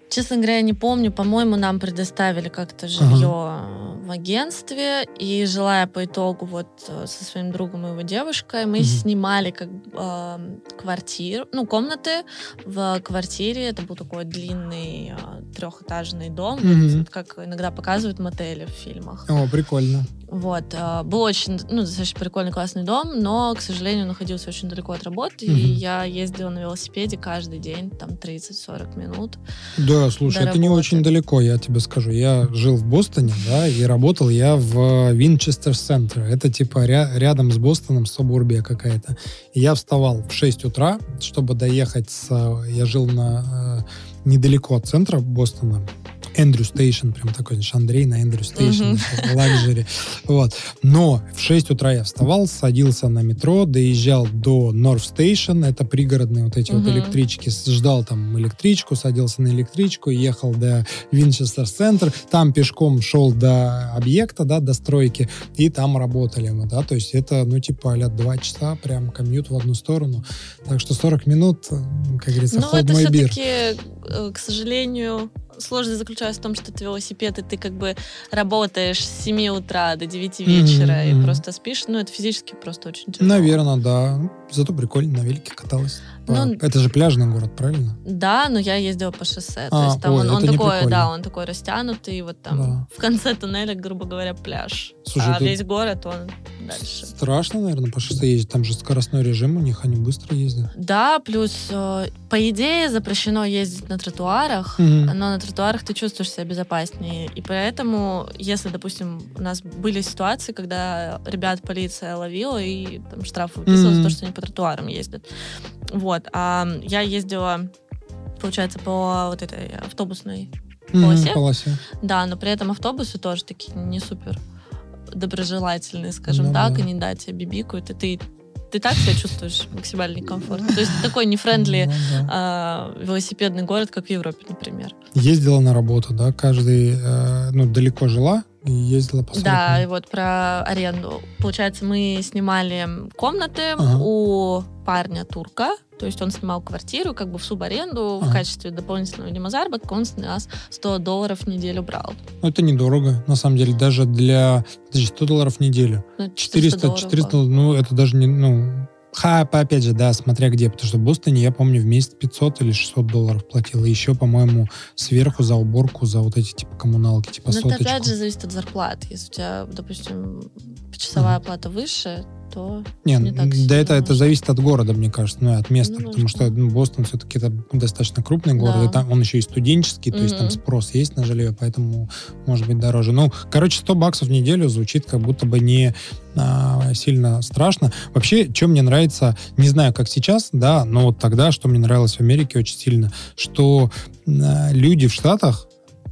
честно говоря, я не помню, по-моему, нам предоставили как-то жилье в агентстве, и жила я по итогу вот э, со своим другом и его девушкой, мы Мгм. снимали как эм, квартиру, ну, комнаты в квартире, это был такой длинный э, трехэтажный дом, Мгм. вот как иногда показывают мотели в фильмах. О, прикольно. Вот, э, был очень, ну, достаточно прикольный, классный дом, но, к сожалению, находился очень далеко от работы, Мгм. и я ездила на велосипеде каждый день, там, 30-40 минут. Да, слушай, до это не очень далеко, я тебе скажу. Я жил в Бостоне, да, и работал я в Винчестер Центр. Это типа ря- рядом с Бостоном, субурбия какая-то. И я вставал в 6 утра, чтобы доехать с... э, Я жил на э, недалеко от центра Бостона. Andrew Station, прям такой, знаешь, Андрей на Andrew Station, luxury. Вот. Но в 6 утра я вставал, садился на метро, доезжал до North Station, это пригородные вот эти вот электрички, ждал там электричку, садился на электричку, ехал до Winchester Center, там пешком шел до объекта, да, до стройки, и там работали мы, да, то есть это, ну, типа, а два часа, прям комьют в одну сторону, так что 40 минут, э, как говорится, Но hold это все-таки, к сожалению, сложность заключается в том, что это велосипед, и ты как бы работаешь с 7 утра до 9 Мгм, вечера и мгм. просто спишь. Ну, это физически просто очень тяжело. Наверное, да. Зато прикольно, на велике каталась. По- Ну, это же пляжный город, правильно? Да, но я ездила по шоссе. А, то есть там ой, он, он такой, прикольно. да, он такой растянутый, вот там Да. в конце туннеля, грубо говоря, пляж. Слушай, а весь город, он дальше. Страшно, наверное, по шоссе ездить. Там же скоростной режим у них, они быстро ездят. Да, плюс, э, по идее, запрещено ездить на тротуарах, Мгм. но на тротуарах ты чувствуешь себя безопаснее. И поэтому, если, допустим, у нас были ситуации, когда ребят полиция ловила и там штрафы выписывала за Мгм. то, что они по тротуарам ездят. Вот. А я ездила, получается, по вот этой автобусной Мгм, полосе? полосе. Да, но при этом автобусы тоже такие не супер доброжелательные, скажем Ну так, да. и не дать тебе бибикают, и ты, ты так себя чувствуешь максимально некомфортно. То есть такой нефрендли Ну да. а, велосипедный город, как в Европе, например. Ездила на работу, да? Каждый, э, ну, далеко жила и ездила по 40 Да, и вот про аренду. Получается, мы снимали комнаты Ага. у парня турка, то есть он снимал квартиру как бы в субаренду в Ага. качестве дополнительного видимо заработка, он с нас 100 долларов в неделю брал. Ну, это недорого, на самом деле, даже для... Подожди, 100 долларов в неделю. Ну, 400, долларов 400, было. ну, это даже не, ну... Ха, по- опять же, да, смотря где, потому что в Бостоне, я помню, в месяц 500 или 600 долларов платила. И еще, по-моему, сверху за уборку, за вот эти, типа, коммуналки, типа, это соточку. опять же зависит от зарплат. Если у тебя, допустим, часовая оплата выше, то Не, не так да сильно это, это нужно. зависит от города, мне кажется, ну и от места, Ну, потому что ну, Бостон все-таки это достаточно крупный город, Да. и там он еще и студенческий, то есть там спрос есть на жилье, поэтому может быть дороже. Ну, короче, 100 баксов в неделю звучит как будто бы не а, сильно страшно. Вообще, что мне нравится, не знаю, как сейчас, да, но вот тогда, что мне нравилось в Америке очень сильно, что а, люди в Штатах,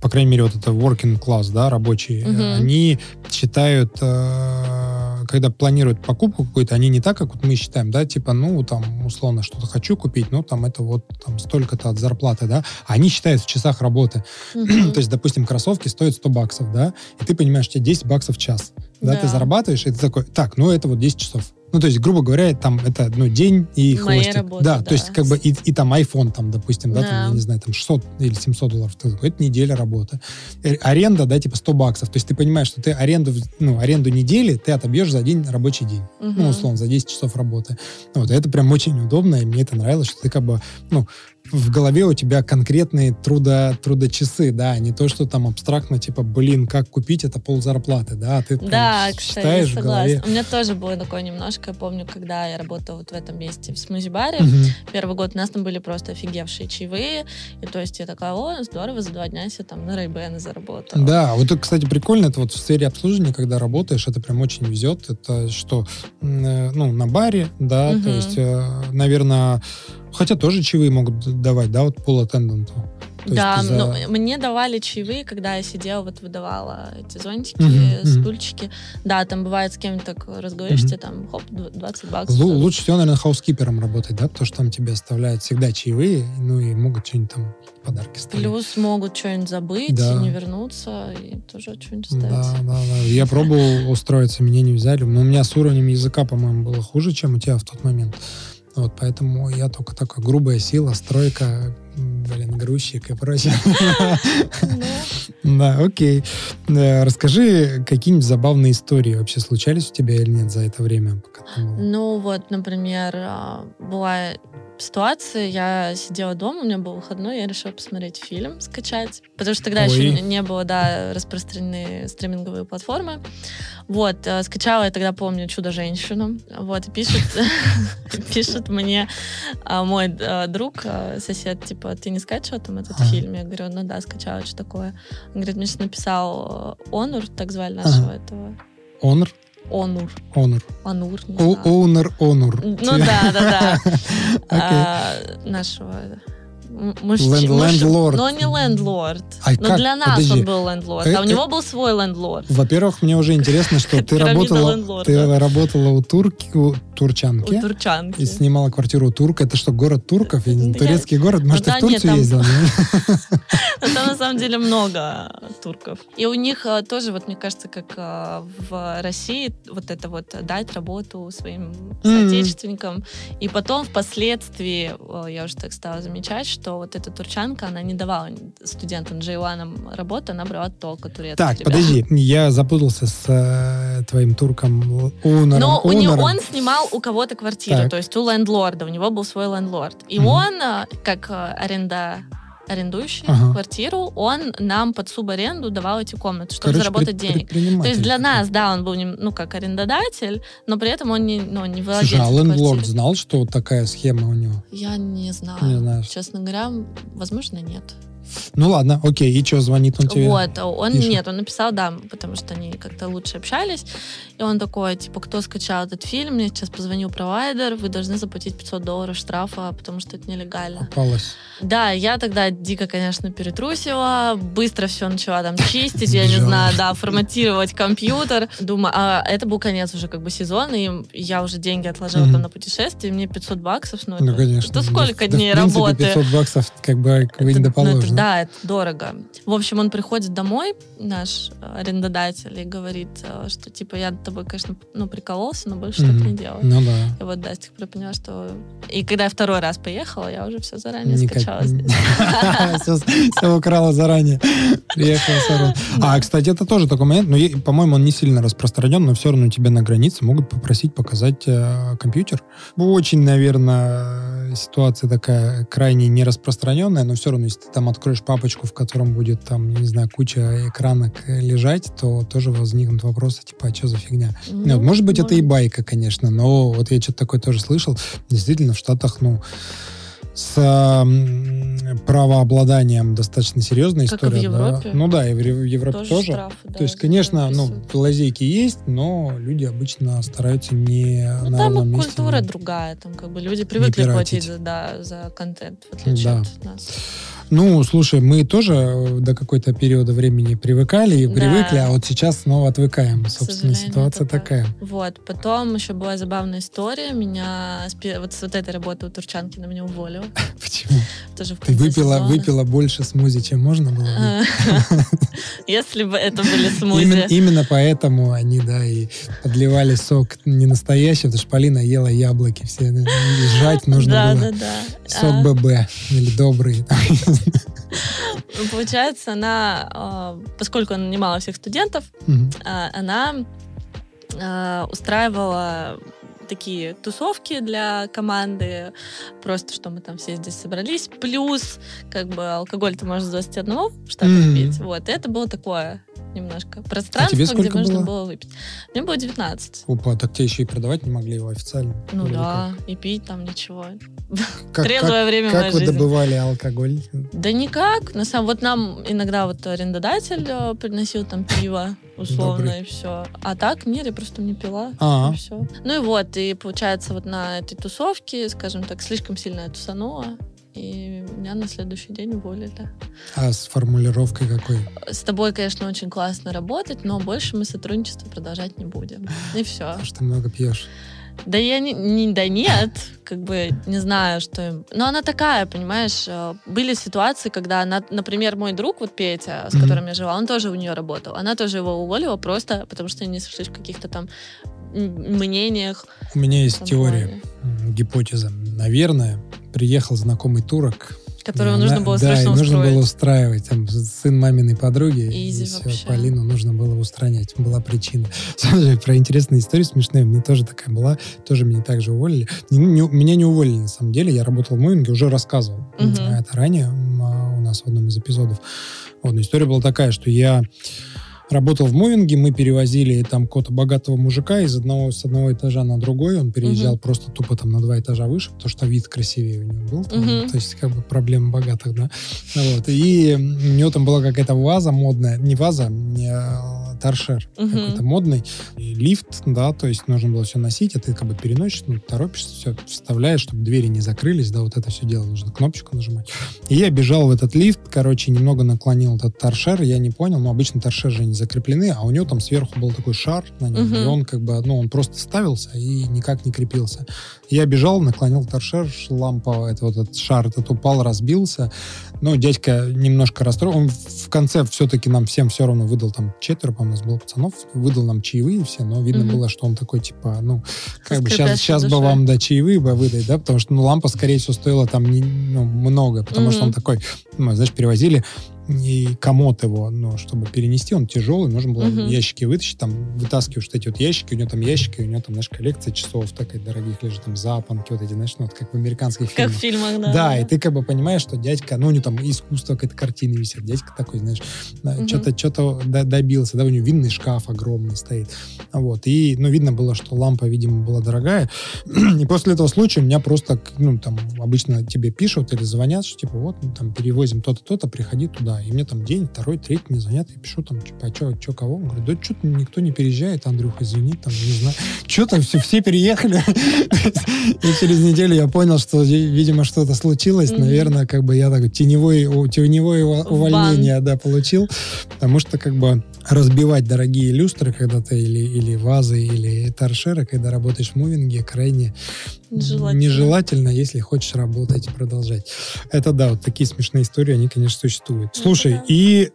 по крайней мере, вот это working class, да, рабочие, Мгм. они считают, э, когда планируют покупку какую-то, они не так, как вот мы считаем, да, типа, ну, там, условно, что-то хочу купить, ну, там, это вот там столько-то от зарплаты, да, а они считают в часах работы. Мгм. *clears throat* То есть, допустим, кроссовки стоят 100 баксов, да, и ты понимаешь, что тебе 10 баксов в час, да, Да. ты зарабатываешь, и ты такой, так, ну, это вот 10 часов. Ну, то есть, грубо говоря, там это, ну, день и Моей хвостик. работы, да, да. то есть, как бы, и, и там iPhone, там, допустим, да, там, Да. я не знаю, там 600 или 700 долларов, это неделя работы. Э, Аренда, да, типа 100 баксов. То есть, ты понимаешь, что ты аренду, ну, аренду недели ты отобьешь за день рабочий день. Ну, Мгм. условно, за 10 часов работы. Вот, это прям очень удобно, и мне это нравилось, что ты как бы, ну, в голове у тебя конкретные трудо, трудочасы, да, а не то, что там абстрактно, типа, блин, как купить это пол зарплаты, да, а ты Да, кстати, считаешь в согласна. голове. У меня тоже было такое немножко, я помню, когда я работала вот в этом месте, в смузи-баре, Мгм. первый год у нас там были просто офигевшие чаевые, и то есть я такая, о, здорово, за два дня себе там на Рейбены заработала. Да, вот это, кстати, прикольно, это вот в сфере обслуживания, когда работаешь, это прям очень везет, это что, э, ну, на баре, да, то Мгм. есть, наверное, хотя тоже чаевые могут давать, да, вот. То есть да, за- но мне давали чаевые, когда я сидела, вот выдавала эти зонтики, мгм. стульчики. Да, там бывает с кем-то так разговариваешь, тебе там, хоп, дв- 20 баксов. Дадут. Лучше всего, наверное, хаускипером работать, да, потому что там тебе оставляют всегда чаевые, ну и могут что-нибудь там подарки ставить. Плюс могут что-нибудь забыть, Да. и не вернуться, и тоже что-нибудь Да, ставить. да, да. Я пробовал устроиться, меня не взяли. Но у меня с уровнем языка, по-моему, было хуже, чем у тебя в тот момент. Вот, поэтому я только такая грубая сила, стройка, блин, грузчик и прочее. Да, окей. Э, Расскажи, какие-нибудь забавные истории вообще случались у тебя или нет за это время? Ну вот, например, а, была ситуация, я сидела дома, у меня был выходной, я решила посмотреть фильм, скачать, потому что тогда Ой. еще не было, да, распространены стриминговые платформы. Вот, э, скачала я тогда, помню, «Чудо-женщину», вот, пишет, *laughs* пишет мне а, мой э, друг, э, сосед, типа, ты не скачивала там этот фильм? Я говорю, ну да, скачала, что такое? Он говорит, мне сейчас написал э, Онур, так звали нашего этого, Онор? Онур. Онур, не О- знаю. Онор, онор. Ну да, да, да. *laughs* А, нашего лендлорд. Но не лендлорд. А Но как? для нас Подожди. он был лендлорд, а у Э, него был свой лендлорд. Во-первых, мне уже интересно, что ты работала, ты работала у турки, у У турчанки. турчанки. И снимала квартиру у турка. Это что, город турков? Я турецкий город? Может, Ну ты в Турцию там- ездил? нет? Но там на самом деле много турков. И у них э, тоже, вот мне кажется, как э, в России, вот это вот э, дать работу своим соотечественникам. И потом впоследствии э, я уже так стала замечать, что вот эта турчанка, она не давала студентам J1 работу, она брала только турецких Так, ребят. подожди, я запутался с э, твоим турком Унором. Но у него, он снимал у кого-то квартиру, Так. то есть у лендлорда, у него был свой лендлорд. И Мгм. он, э, как э, аренда арендующий Ага. квартиру, он нам под субаренду давал эти комнаты, чтобы Короче, заработать пред- денег. То есть для нас, да, он был, ну, как арендодатель, но при этом он не, ну, не владелец Слушай, а лендлорд знал, что такая схема у него? Я не знаю. Не знаешь. Честно говоря, возможно, нет. Ну ладно, окей, и что, звонит он тебе? Вот, он пишет? нет, он написал, да, потому что они как-то лучше общались. И он такой, типа, кто скачал этот фильм, мне сейчас позвонил провайдер, вы должны заплатить 500 долларов штрафа, потому что это нелегально. Попалась. Да, я тогда дико, конечно, перетрусила, быстро все начала там чистить, я не знаю, да, форматировать компьютер. Думаю, а это был конец уже как бы сезона, и я уже деньги отложила там на путешествие, мне 500 баксов, ну, Ну, это, конечно. это сколько дней работы? 500 баксов как бы вы не ну, это- положено. Да, это дорого. В общем, он приходит домой, наш арендодатель, и говорит, э, что типа я тобой, конечно, ну, прикололся, но больше Мгм. так не делаю. Ну да. И вот, да, с тех пор поняла, что... И когда я второй раз поехала, я уже все заранее Никак- скачала здесь. *laughs* Все, украла заранее. Приехала сразу. А, кстати, это тоже такой момент, но, е- по-моему, он не сильно распространен, но все равно тебя на границе могут попросить показать э, компьютер. Очень, наверное, ситуация такая крайне нераспространенная, но все равно, если ты там откроешь папочку, в котором будет там, не знаю, куча экранок э, лежать, то тоже возникнут вопросы, типа, а что за фигня? Ну, Нет, может быть, это и может. байка, конечно, но вот я что-то такое тоже слышал. Действительно, в Штатах, ну, с м, правообладанием достаточно серьезная Как и в история. да. Европе. Ну да, и в в Европе Тоже тоже. штрафы, да, То есть, конечно, ну, лазейки есть, но люди обычно стараются не Ну, на там месте. культура не- другая, там как бы люди привыкли платить за, да, за контент, в отличие Да. от нас. Ну, слушай, мы тоже э, до какой-то периода времени привыкали и Да. привыкли, а вот сейчас снова отвыкаем. Собственно, ситуация так. такая. Вот, потом еще была забавная история, меня вот с вот этой работы у Турчанки на меня уволила, *laughs* Почему? тоже в Ты выпила, сезона. выпила больше смузи, чем можно было? *laughs* *laughs* Если бы это были смузи. Именно, поэтому они, да, и подливали сок не настоящий, потому что Полина ела яблоки все. Жать нужно было. да, да. Сок А, ББ или добрый. *laughs* получается, она, а, поскольку она нанимала всех студентов, а, она а, устраивала такие тусовки для команды, просто что мы там все здесь собрались. Плюс, как бы, алкоголь ты можешь с 21 в Штатах Мгм. пить. Вот, это было такое немножко пространство, тебе где сколько можно было? было выпить. Мне было 19. Опа, так тебе еще и продавать не могли его официально? Ну Или да, и пить там ничего. Как, *laughs* Трезвое как- время как вы жизни. добывали алкоголь? Да никак. На самом вот нам иногда вот арендодатель э, приносил там пиво условно Добрый. и все. А так нет, я просто не пила. А. И все. Ну и вот, и получается вот на этой тусовке, скажем так, слишком сильно я тусанула. И меня на следующий день уволили. А с формулировкой какой? С тобой, конечно, очень классно работать, но больше мы сотрудничество продолжать не будем. И все. Потому что ты много пьешь. Да я не, не- да нет, как бы не знаю, что им. Но она такая, понимаешь, э, были ситуации, когда она, например, мой друг, вот Петя, с Мгм. которым я жила, он тоже у нее работал. Она тоже его уволила просто потому, что они не сошлись в каких-то там мнениях. У меня есть теория, плане, гипотеза. Наверное, приехал знакомый турок. Которую и нужно было Да, срочно нужно было устраивать. Там сын маминой подруги. Изи и вообще. Полину нужно было устранять. Была причина. *laughs* Слушай, про интересную историю смешную. Мне тоже такая была. Тоже меня также уволили. Не- не- меня не уволили, на самом деле. Я работал в Мувинге, уже рассказывал Мгм. это ранее а, у нас в одном из эпизодов. Вот, история была такая, что я работал в мувинге, мы перевозили там какого-то богатого мужика из одного, с одного этажа на другой, он переезжал Мгм. просто тупо там на два этажа выше, потому что вид красивее у него был, там, Мгм. то есть как бы проблема богатых, да. Вот. И у него там была какая-то ваза модная, не ваза, не, торшер Мгм. какой-то модный, и лифт, да, то есть нужно было все носить, а ты как бы переносишь, ну, торопишься, все вставляешь, чтобы двери не закрылись, да, вот это все дело, нужно кнопочку нажимать. И я бежал в этот лифт, короче, немного наклонил этот торшер, я не понял, но обычно торшер же не закреплены, а у него там сверху был такой шар на нем, Мгм. и он как бы, ну, он просто ставился и никак не крепился. Я бежал, наклонил торшер, лампа, это вот этот шар этот упал, разбился. Ну, дядька немножко расстроен. Он в конце все-таки нам всем все равно выдал там четверо, по-моему, у нас было пацанов, выдал нам чаевые все, но видно Мгм. было, что он такой, типа, ну, как бы сейчас, сейчас бы вам, да, чаевые бы выдать, да, потому что, ну, лампа, скорее всего, стоила там не, ну, много, потому что Мгм. он такой, ну, знаешь, перевозили и комод его, ну, чтобы перенести, он тяжелый, нужно было Мгм. ящики вытащить, там, вытаскиваешь вот эти вот ящики, у него там ящики, у него там, знаешь, коллекция часов такая дорогих лежит, там, запонки вот эти, знаешь, ну, вот как в американских Как фильмах. в фильмах, да. Да, и ты как бы понимаешь, что дядька, ну, у него там искусство, какая-то картина висит, дядька такой, знаешь, Мгм. что-то что добился, да, у него винный шкаф огромный стоит, вот, и, ну, видно было, что лампа, видимо, была дорогая, *clears throat* и после этого случая у меня просто, ну, там, обычно тебе пишут или звонят, что, типа, вот, мы там перевозим то-то, то-то, приходи туда, и мне там день, второй, третий мне звонят, и пишу там, типа, а что, что, кого? Он говорит, да что-то никто не переезжает, Андрюха, извини, там, не знаю, *laughs* что там, все, все переехали, *laughs* и через неделю я понял, что, видимо, что-то случилось, наверное, как бы я так теневой, теневое увольнение, да, получил, потому что, как бы, разбивать дорогие люстры когда-то или, или вазы, или торшеры, когда работаешь в мувинге, крайне Нежелательно. нежелательно, если хочешь работать и продолжать. Это да, вот такие смешные истории, они, конечно, существуют. Ну, Слушай, да. и,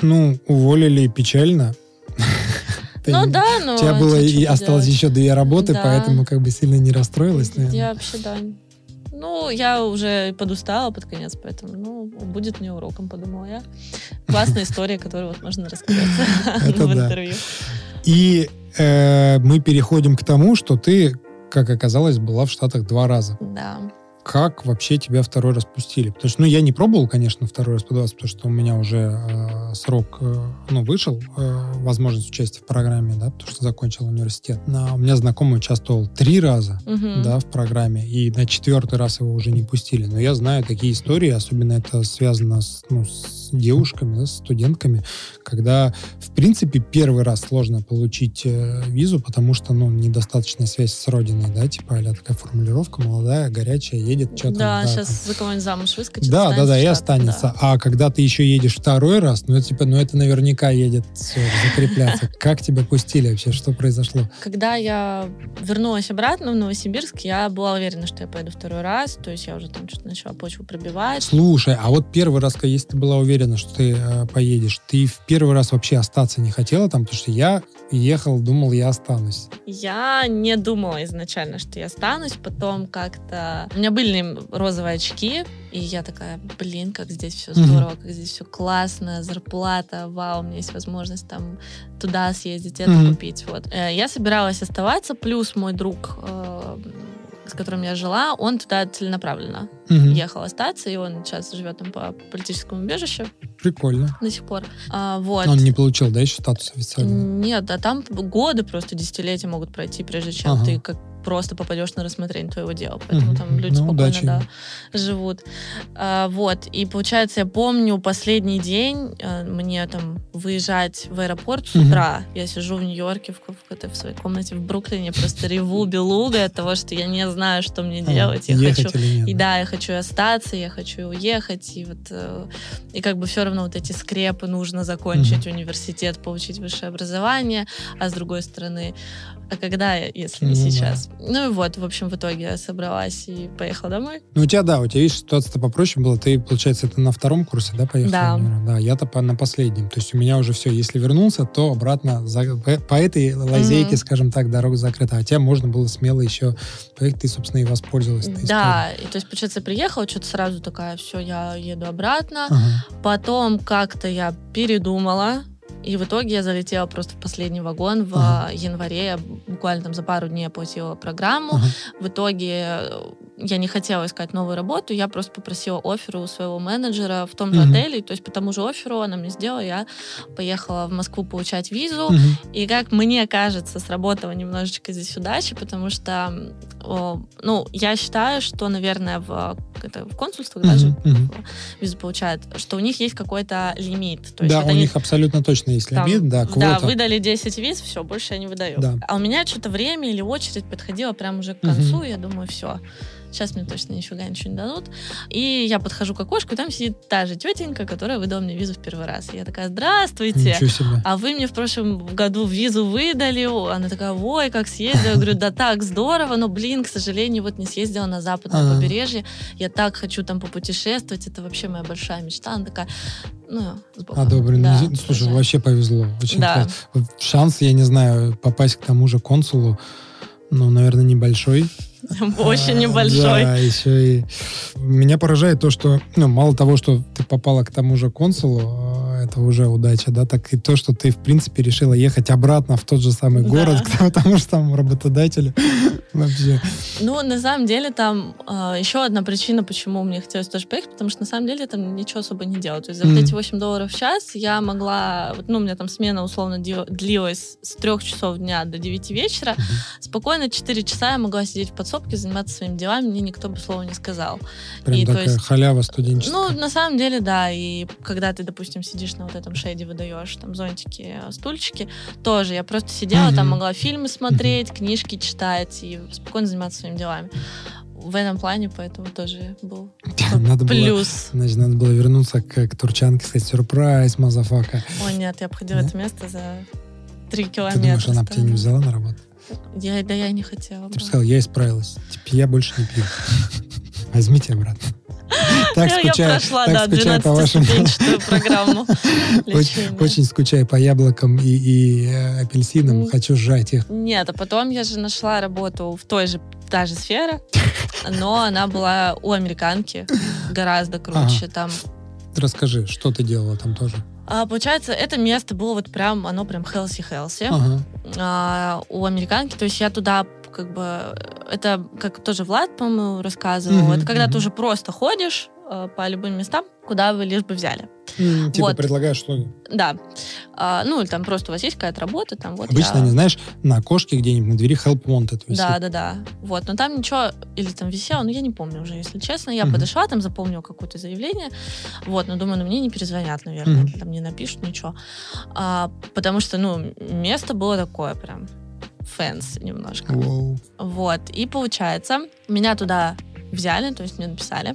ну, уволили печально. *laughs* Ну да, но... У тебя было и осталось еще две работы, поэтому как бы сильно не расстроилась, наверное. Я вообще, да. Ну, я уже подустала под конец, поэтому, ну, будет мне уроком, подумала я. Классная история, которую вот можно рассказать *laughs* в интервью. И э, мы переходим к тому, что ты, как оказалось, была в Штатах два раза. Да. Как вообще тебя второй раз пустили? Потому что, ну, я не пробовал, конечно, второй раз подаваться, потому что у меня уже э, срок, э, ну, вышел, э, возможность участия в программе, да, потому что закончил университет. Но у меня знакомый участвовал три раза, Мгм. да, в программе, и на четвертый раз его уже не пустили. Но я знаю такие истории, особенно это связано с, ну, с девушками, да, с студентками, когда, в принципе, первый раз сложно получить э, визу, потому что, ну, недостаточная связь с родиной, да, типа, а такая формулировка, молодая, горячая, едет, что там. Да, там. сейчас за кого-нибудь замуж выскочит. Да, да, да, и останется. Штатах, А когда ты еще едешь второй раз, ну, это, типа, ну, это наверняка едет всё, закрепляться. *laughs* Как тебя пустили вообще? Что произошло? да. Когда я вернулась обратно в Новосибирск, я была уверена, что я поеду второй раз. То есть я уже там что-то начала почву пробивать. Слушай, а вот первый раз, когда- если ты была уверена, что ты э, поедешь, ты в первый раз вообще остаться не хотела там? Потому что я ехал, думал, я останусь. Я не думала изначально, что я останусь. Потом как-то... У меня были пыльные розовые очки, и я такая, блин, как здесь все здорово, как здесь все классно, зарплата, вау, у меня есть возможность там туда съездить, это Мгм. купить. Вот. Э, Я собиралась оставаться, плюс мой друг, э, с которым я жила, он туда целенаправленно Мгм. ехал остаться, и он сейчас живет там по политическому убежищу Прикольно. до сих пор. А, вот. Он не получил, да, еще статус официального? Нет, а там годы, просто десятилетия могут пройти, прежде чем Ага. ты как просто попадешь на рассмотрение твоего дела. Поэтому Мгм. там люди Ну, спокойно удачи да, живут. А, вот. И получается, я помню последний день, э, мне там выезжать в аэропорт с Мгм. утра. Я сижу в Нью-Йорке в, в в своей комнате в Бруклине, просто реву белугой от того, что я не знаю, что мне А, делать. Я хочу и да, я хочу и остаться, я хочу уехать, и вот э, и как бы все равно вот эти скрепы нужно закончить университет, получить высшее образование, а с другой стороны, а когда, если не Ну да. сейчас? Ну и вот, в общем, в итоге я собралась и поехала домой. Ну, у тебя, да, у тебя, видишь, ситуация-то попроще была. Ты, получается, это на втором курсе, да, поехала? Да. Да, я-то по- на последнем. То есть у меня уже все, если вернулся, то обратно за- по, по этой лазейке, Мгм. скажем так, дорога закрыта. А тебя можно было смело еще поехать, ты, собственно, и воспользовалась Да, и то есть, получается, я приехала, что-то сразу такая, все, я еду обратно. Ага. Потом как-то я передумала, и в итоге я залетела просто в последний вагон в Ага. январе. Буквально там за пару дней оплатила программу. Ага. В итоге я не хотела искать новую работу, я просто попросила оферу у своего менеджера в том же Мгм. отеле, то есть по тому же оферу она мне сделала, я поехала в Москву получать визу, Мгм. и как мне кажется, сработала немножечко здесь удача, потому что, ну, я считаю, что, наверное, в, это, в консульствах Мгм. даже Мгм. визу получают, что у них есть какой-то лимит. То есть Да, у них абсолютно точно есть там, лимит, да, квота. выдали 10 виз, все, больше я не выдаю. Да. А у меня что-то время или очередь подходила прям уже к концу, и я думаю, все, сейчас мне точно нифига ничего не дадут. И я подхожу к окошку, и там сидит та же тетенька, которая выдала мне визу в первый раз. И я такая, здравствуйте, а вы мне в прошлом году визу выдали. Она такая, ой, как съездила. Я говорю, да так, здорово, но, блин, к сожалению, вот не съездила на западное побережье. Я так хочу там попутешествовать, это вообще моя большая мечта. Она такая, ну, с Богом. А, добрый. Да, ну, слушай, уже. вообще повезло. Очень Да. Шанс, я не знаю, попасть к тому же консулу, ну, наверное, небольшой. *laughs* Очень А, небольшой. Да, еще и... Меня поражает то, что, ну, мало того, что ты попала к тому же консулу, э, это уже удача, да, так и то, что ты, в принципе, решила ехать обратно в тот же самый Да. город, *laughs* потому что там работодатели *laughs* вообще... Ну, на самом деле, там э, еще одна причина, почему мне хотелось тоже поехать, потому что на самом деле там ничего особо не делала. То есть за вот эти 8 долларов в час я могла, вот, ну, у меня там смена условно длилась с 3 часов дня до 9 вечера. Мгм. Спокойно 4 часа я могла сидеть в подсобке, заниматься своими делами, мне никто бы слова не сказал. Прям И то такая есть- халява студенческая. Ну, на самом деле, да. И когда ты, допустим, сидишь на вот этом шейде, выдаешь там зонтики, стульчики, тоже я просто сидела, там Мгм. могла фильмы смотреть, книжки читать и спокойно заниматься своими делами. В этом плане, поэтому тоже был *laughs* Надо было, плюс. значит, надо было вернуться к, к турчанке, сказать, сюрприз, motherfucker. Ой, нет, я обходила Да? это место за три Ты километра. думаешь, она бы тебя не взяла на работу? Я, да я не хотела. Ты бы сказал, я исправилась. Типа, я больше не пью. *laughs* Возьмите обратно. *laughs* Так я, я скучаю, прошла, так да, скучаю по вашим... 12-ступенчатую *laughs* программу Очень, скучаю по яблокам и, э, апельсинам. Хочу сжать их. Нет, а потом я же нашла работу в той же, та же сфере, *laughs* но она была у американки гораздо круче. Там Расскажи, что ты делала там тоже? А, получается, это место было вот прям, оно прям healthy-healthy. Ага. А, у американки, то есть я туда как бы, это как тоже Влад, по-моему, рассказывал, Мгм, это когда мгм. ты уже просто ходишь э, по любым местам, куда вы лишь бы взяли. М, Типа Вот. предлагаешь что Да. А, ну, или там просто у вас есть какая-то работа, там вот Обычно, я- не знаешь, на окошке где-нибудь на двери help wanted висит. Да, да, да. Вот, но там ничего, или там висело, ну я не помню уже, если честно. Я Мгм. подошла, там заполнила какое-то заявление. Вот, но думаю, ну мне не перезвонят, наверное, Мгм. там не напишут ничего. А, потому что, ну, место было такое прям fancy немножко. Воу. Вот, и получается, меня туда взяли, то есть мне написали.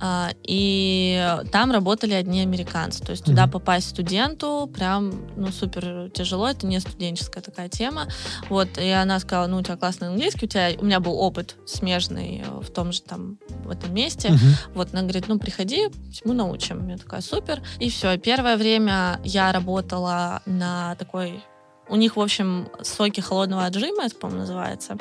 А, и там работали одни американцы. То есть туда Мгм. попасть студенту прям, ну, супер тяжело. Это не студенческая такая тема. Вот, и она сказала, ну, у тебя классный английский, у тебя, у меня был опыт смежный в том же там, в этом месте. Мгм. Вот, она говорит, ну, приходи, мы научим. Я такая, супер. И все. Первое время я работала на такой у них, в общем, соки холодного отжима, это, по-моему, называется.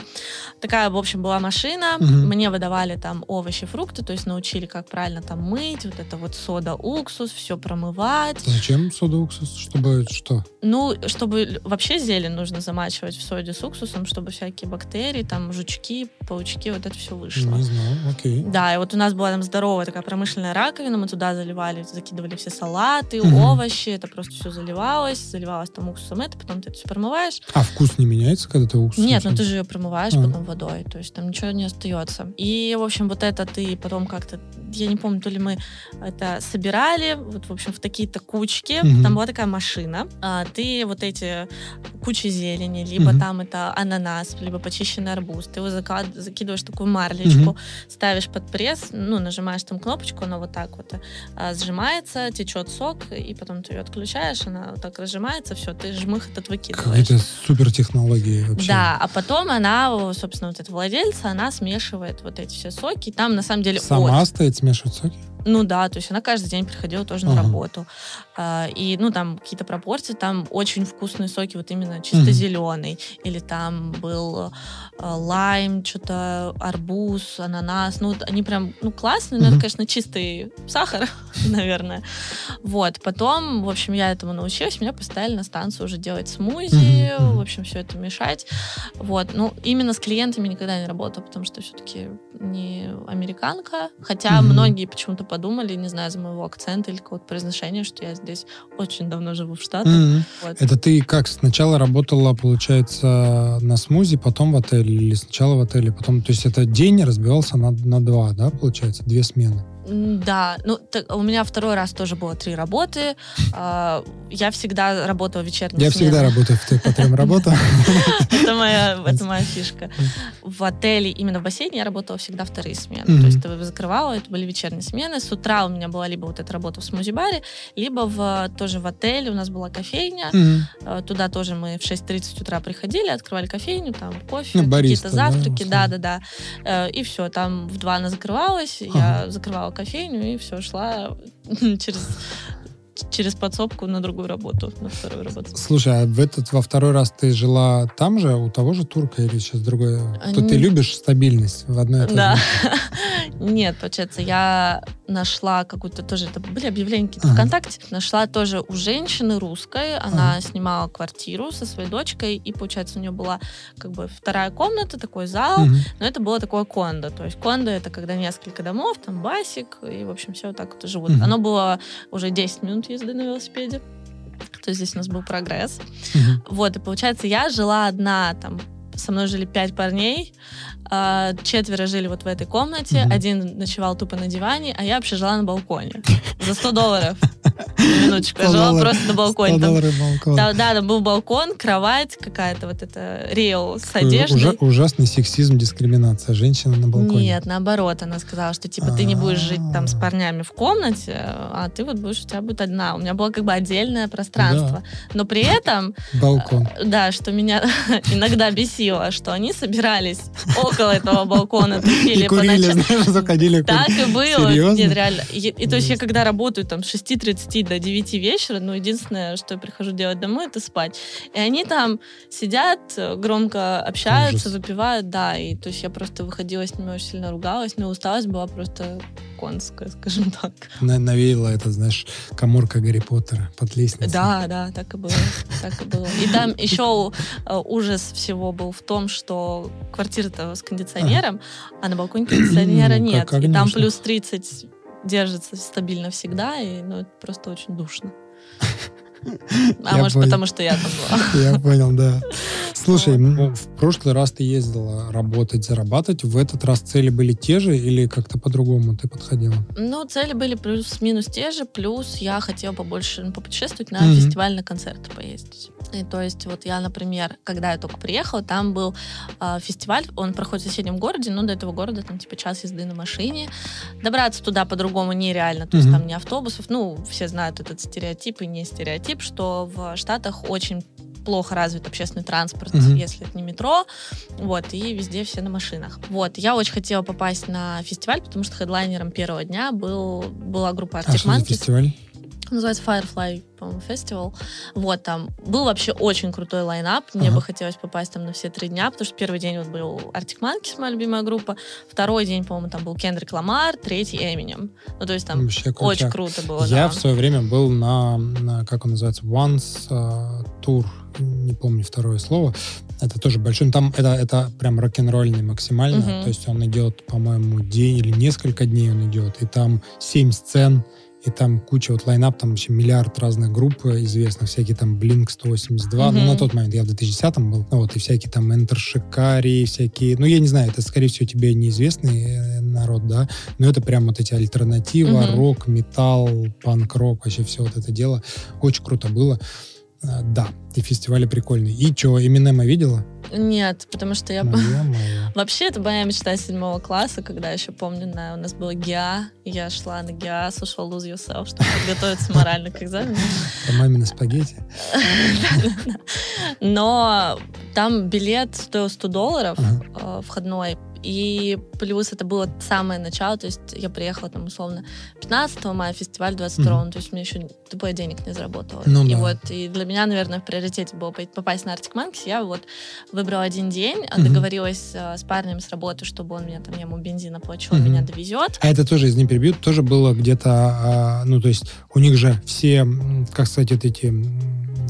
Такая, в общем, была машина. Мгм. Мне выдавали там овощи, фрукты, то есть научили, как правильно там мыть, вот это вот сода, уксус, все промывать. Зачем сода уксус? Чтобы что? Ну, чтобы вообще зелень нужно замачивать в соде с уксусом, чтобы всякие бактерии, там, жучки, паучки, вот это все вышло. Не знаю, окей. Да, и вот у нас была там здоровая такая промышленная раковина, мы туда заливали, закидывали все салаты, Мгм. овощи, это просто все заливалось, заливалось там уксусом это, потом ты все промываешь. А вкус не меняется, когда ты уксус? Нет, ну начинаешь? ты же ее промываешь А. потом водой, то есть там ничего не остается. И, в общем, вот это ты потом как-то, я не помню, то ли мы это собирали, вот, в общем, в такие-то кучки, Мгм. там была такая машина, а, ты вот эти кучи зелени, либо Мгм. там это ананас, либо почищенный арбуз, ты его заклад- закидываешь такую марлечку, Мгм. ставишь под пресс, ну, нажимаешь там кнопочку, она вот так вот а, сжимается, течет сок, и потом ты ее отключаешь, она вот так разжимается, все, ты жмых этот выкидываешь. Какие-то супер технологии вообще. Да, а потом она, собственно, вот эта владельца, она смешивает вот эти все соки. Там на самом деле Сама очень- стоит смешивать соки? Ну да, то есть она каждый день приходила тоже на Ага. работу. А, и, ну, там какие-то пропорции, там очень вкусные соки, вот именно чисто Мгм. зеленый. Или там был э, лайм, что-то арбуз, ананас. Ну, они прям, ну, классные, но Мгм. это, конечно, чистый сахар, *laughs* наверное. Вот, потом, в общем, я этому научилась, меня поставили на станцию уже делать смузи, мгм. в общем, все это мешать. Вот, ну, именно с клиентами никогда не работала, потому что все-таки не американка. Хотя Мгм. многие почему-то подумали, не знаю, из-за моего акцента или какого-то произношения, что я здесь очень давно живу в Штатах. Мгм. Вот. Это ты как, сначала работала, получается, на смузи, потом в отеле, или сначала в отеле, потом, то есть это день разбивался на, на два, да, получается, две смены? Да, ну так, у меня второй раз тоже было три работы. А, Я всегда работала вечерней Я всегда работаю по трем работам. *laughs* Это моя, это моя фишка. В отеле, именно в бассейне, я работала всегда вторые смены. То есть ты закрывала, это были вечерние смены. С утра у меня была либо вот эта работа в смузи-баре, либо в, тоже в отеле у нас была кофейня. Э, Туда тоже мы в 6.30 утра приходили, открывали кофейню, там кофе, Ну, какие-то завтраки, да-да-да. Э, И все, там в два она закрывалась, я закрывала кофейню и все, шла *laughs* через, через подсобку на другую работу, на вторую работу. Слушай, а в этот, во второй раз ты жила там же, у того же турка или сейчас другое? А, То ты любишь стабильность в одной и той же Да. *laughs* Нет, получается, я нашла какую-то тоже, это были объявления какие-то Ага. ВКонтакте, нашла тоже у женщины русской, она снимала квартиру со своей дочкой, и, получается, у нее была как бы вторая комната, такой зал, но это было такое кондо, то есть кондо это когда несколько домов, там басик, и, в общем, все вот так вот живут. Оно было уже 10 минут езды на велосипеде, то есть здесь у нас был прогресс. Мгм. Вот, и получается, я жила одна, там, со мной жили пять парней, а, четверо жили вот в этой комнате, Мгм. один ночевал тупо на диване, а я вообще жила на балконе. За 100 долларов. *laughs* Минуточку, я 100 жила просто на 100 балконе. Там- долларов балкон. Да, да, там был балкон, кровать какая-то, вот это рейл с Такой одеждой. ужа- ужасный сексизм, дискриминация. Женщина на балконе. Нет, наоборот, она сказала, что типа ты не будешь жить там с А. парнями в комнате, а ты вот будешь, у тебя будет одна. У меня было как бы отдельное пространство. Но при этом Балкон. Да, что меня *laughs* иногда бесило, что они собирались *laughs* около этого балкона, тусили И курили, знаешь, заходили. *laughs* Так и было. Серьезно? Нет, реально. И, и то есть я когда работаю там с 6.30 до 9 вечера, ну, единственное, что я прихожу делать домой, это спать. И они там сидят, громко общаются, Ужас. выпивают, да. И то есть я просто выходила с ними очень сильно ругалась, но усталость была просто конская, скажем так. На- Навеяло это, знаешь, коморка Гарри Поттера под лестницей. Да, да, так и было. Так и было. И там *laughs* еще э, ужас всего был в том, что квартира-то с кондиционером, а на балконе кондиционера *clears throat* Ну, нет. как И там плюс 30 держится стабильно всегда, и ну, это просто очень душно. *laughs* А Я может, понял. потому что я там была. *laughs* Я понял, да. *laughs* Слушай, ну, в прошлый раз ты ездила работать, зарабатывать. В этот раз цели были те же или как-то по-другому ты подходила? Ну, цели были плюс-минус те же, плюс я хотела побольше ну, попутешествовать на Мгм. фестивальные концерты поездить. И то есть вот я, например, когда я только приехала, там был а, фестиваль, он проходит в соседнем городе, но до этого города там типа час езды на машине. Добраться туда по-другому нереально, то есть там не автобусов, ну, все знают этот стереотип и не стереотип, что в Штатах очень плохо развит общественный транспорт, Мгм. если это не метро, вот, и везде все на машинах. Вот, я очень хотела попасть на фестиваль, потому что хедлайнером первого дня был, была группа А Arctic что за Monkeys. фестиваль? Называется Firefly, по-моему, фестивал. Вот там был вообще очень крутой лайнап. Мне Ага. бы хотелось попасть там на все три дня, потому что первый день вот был Arctic Monkeys, моя любимая группа. Второй день, по-моему, там был Кендрик Ламар, третий Эминем. Ну, то есть там Вообще очень крутяк. круто было, Я да. в свое время был на, на, как он называется, Once э, Tour, не помню второе слово. Это тоже большой, ну, там это, это прям рок-н-ролльный максимально, Мгм. то есть он идет, по-моему, день или несколько дней он идет, и там семь сцен, и там куча вот лайнап, там вообще миллиард разных групп э, известных, всякие там Blink 182, ну Мгм. на тот момент я в 2010 был, ну, вот, и всякие там Enter Shikari, всякие, ну я не знаю, это скорее всего тебе неизвестный э, народ, да, но это прям вот эти альтернатива, Мгм. рок, металл, панк-рок, вообще все вот это дело. Очень круто было. Э, Да, и фестивали прикольные. И что, Эминема видела? Нет, потому что я... Моя моя. *laughs* Вообще, это моя мечта седьмого класса, когда еще помню, на, у нас было ГИА, я шла на ГИА, слушала Lose Yourself, чтобы *laughs* подготовиться морально к экзамену. По маминой спагетти. *laughs* Но там билет стоил 100 долларов э, входной, и плюс это было самое начало, то есть я приехала там условно 15 мая, фестиваль 22 Мгм. то есть мне еще тупо денег не заработала. Ну и да. вот, и для меня, наверное, в приоритете было попасть на Arctic Monkeys. Я вот выбрала один день, Мгм. договорилась э, с парнем с работы, чтобы он меня там, я ему бензин он Мгм. меня довезет. А это тоже, из не перебьют, тоже было где-то, а, ну, то есть у них же все, как сказать, вот эти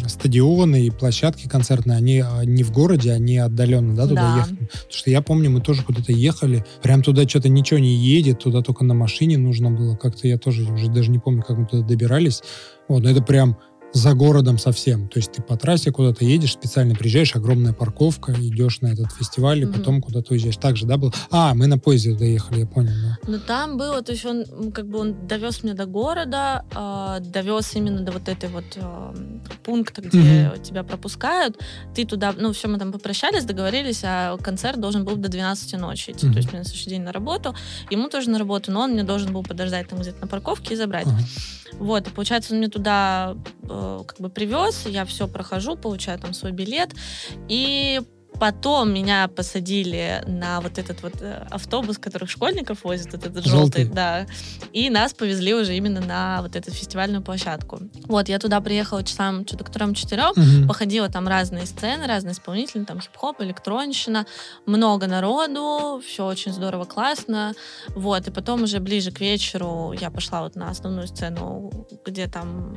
стадионы и площадки концертные, они а, не в городе, они отдаленно, да, туда Да. ехали. Потому что я помню, мы тоже куда-то ехали, прям туда что-то ничего не едет, туда только на машине нужно было. Как-то я тоже уже даже не помню, как мы туда добирались. Вот, но это прям за городом совсем. То есть ты по трассе куда-то едешь, специально приезжаешь, огромная парковка, идешь на этот фестиваль, и Мгм. потом куда-то уезжаешь. Так же, да, было? А, мы на поезде доехали, я понял, да. Но там было, то есть он как бы он довез меня до города, э, довез именно до вот этой вот э, пункта, где тебя пропускают. Ты туда, ну все, мы там попрощались, договорились, а концерт должен был до 12 ночи идти. Мгм. То есть мне на следующий день на работу, ему тоже на работу, но он мне должен был подождать там где-то на парковке и забрать. Ага. Вот, и получается, он меня туда э, как бы привез, я все прохожу, получаю там свой билет, и потом меня посадили на вот этот вот э, автобус, который школьников возит, этот Желтый. желтый, да, и нас повезли уже именно на вот эту фестивальную площадку. Вот, я туда приехала часам, что-то к трем-четырем, Мгм. походила там разные сцены, разные исполнители, там хип-хоп, электронщина, много народу, все очень здорово, классно. Вот, и потом уже ближе к вечеру я пошла вот на основную сцену, где там,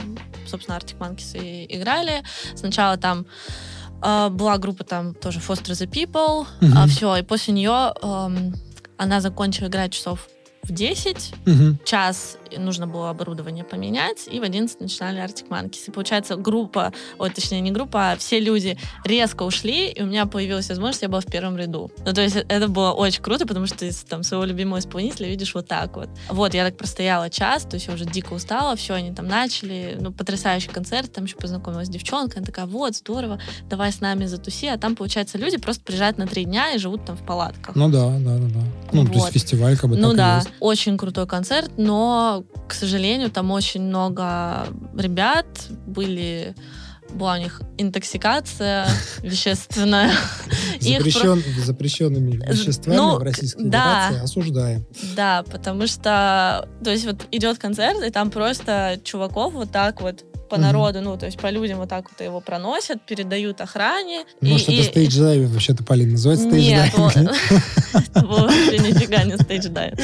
собственно, Arctic Monkeys и играли. Сначала там э, была группа там тоже Foster the People, Мгм. а все, и после нее эм, она закончила играть часов в 10, Мгм. час нужно было оборудование поменять, и в 11 начинали Arctic Monkeys. И получается, группа, ой, точнее, не группа, а все люди резко ушли, и у меня появилась возможность, я была в первом ряду. Ну, то есть это было очень круто, потому что ты там своего любимого исполнителя видишь вот так вот. Вот, я так простояла час, то есть я уже дико устала, все, они там начали, ну, потрясающий концерт, там еще познакомилась с девчонкой, она такая, вот, здорово, давай с нами затуси, а там, получается, люди просто приезжают на три дня и живут там в палатках. Ну да, да, да, да. Ну, то есть Вот. фестиваль как бы Ну да, есть. Очень крутой концерт, но, к сожалению, там очень много ребят были была у них интоксикация *laughs* вещественная. *laughs* Их про- Запрещен, запрещенными веществами ну, в Российской да. Федерации осуждаем. Да, потому что, то есть вот идет концерт, и там просто чуваков вот так вот по Мгм. народу, ну, то есть по людям вот так вот его проносят, передают охране. и- Может, и- это stage diving вообще-то, Полин, называется Нет, stage diving? *laughs* было вообще нифига не stage dive.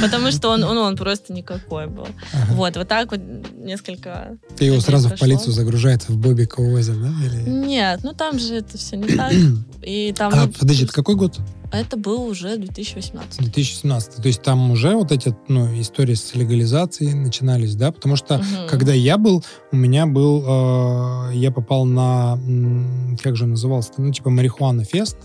Потому что он, он, он просто никакой был. Вот, вот так вот несколько... И его сразу в полицию загружают в Бобика озеро, да? Нет, ну там же это все не так. *clears throat* И там... А, ну, подожди, это какой год? Это был уже 2018. 2017. То есть там уже вот эти ну, истории с легализацией начинались, да? Потому что Мгм. когда я был, у меня был, э, я попал на, как же назывался, ну, типа марихуана фест,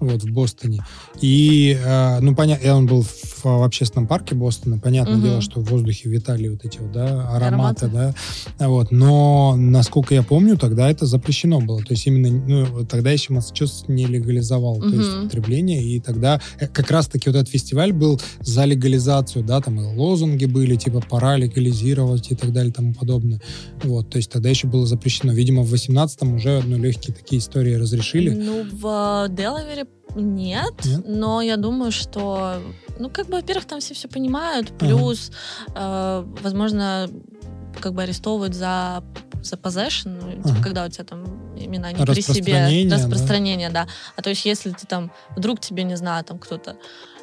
вот, в Бостоне. И, э, ну, понятно, он был в, в общественном парке Бостона. Понятное Мгм. дело, что в воздухе витали вот эти вот, да, ароматы, Ароматы. да. Вот. Но, насколько я помню, тогда это запрещено было. То есть именно, ну, тогда еще Массачусетс не легализовал, то есть Мгм. употребление. И тогда э, как раз-таки вот этот фестиваль был за легализацию, да, там и лозунги были, типа, пора легализировать и так далее и тому подобное. Вот, то есть тогда еще было запрещено. Видимо, в 18-м уже, ну, легкие такие истории разрешили. Ну, в Делавере нет, Нет? но я думаю, что, ну, как бы, во-первых, там все все понимают, плюс, э, возможно, как бы арестовывают за за possession, ну, типа, Ага. когда у тебя там имена не при себе, Распространение, да. да. А то есть, если ты там, вдруг тебе, не знаю, там кто-то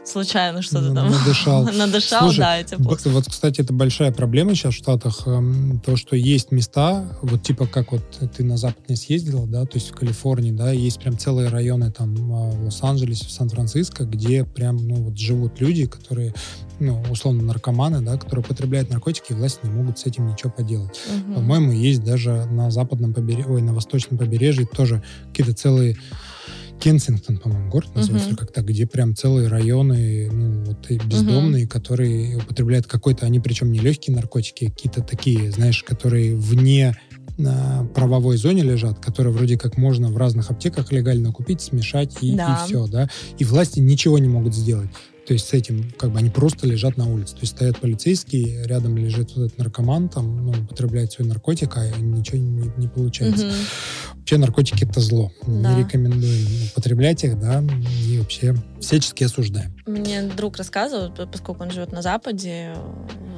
случайно что-то Ну, там надышал. *laughs* надышал, Слушай, да, и тебе Б- плохо. Вот, кстати, это большая проблема сейчас в Штатах, эм, то, что есть места, вот типа как вот ты на Запад не съездила, да, то есть в Калифорнии, да, есть прям целые районы там а, в Лос-Анджелесе, в Сан-Франциско, где прям, ну, вот живут люди, которые, ну, условно, наркоманы, да, которые употребляют наркотики, и власти не могут с этим ничего поделать. Мгм. По-моему, есть даже на западном побережье, ой, на восточном побережье тоже какие-то целые Кенсингтон, по-моему, город называется, или как-то, где прям целые районы, ну, вот и бездомные, которые употребляют какой-то, они причем не легкие наркотики, а какие-то такие, знаешь, которые вне а, правовой зоне лежат, которые вроде как можно в разных аптеках легально купить, смешать и, Да. все, да. И власти ничего не могут сделать. То есть с этим, как бы, они просто лежат на улице. То есть стоят полицейские, рядом лежит вот этот наркоман, там, ну, употребляет свой наркотик, а ничего не, не получается. Мгм. Вообще наркотики это зло. Да. Не рекомендуем употреблять их, да, и вообще всячески осуждаем. Мне друг рассказывал, поскольку он живет на Западе,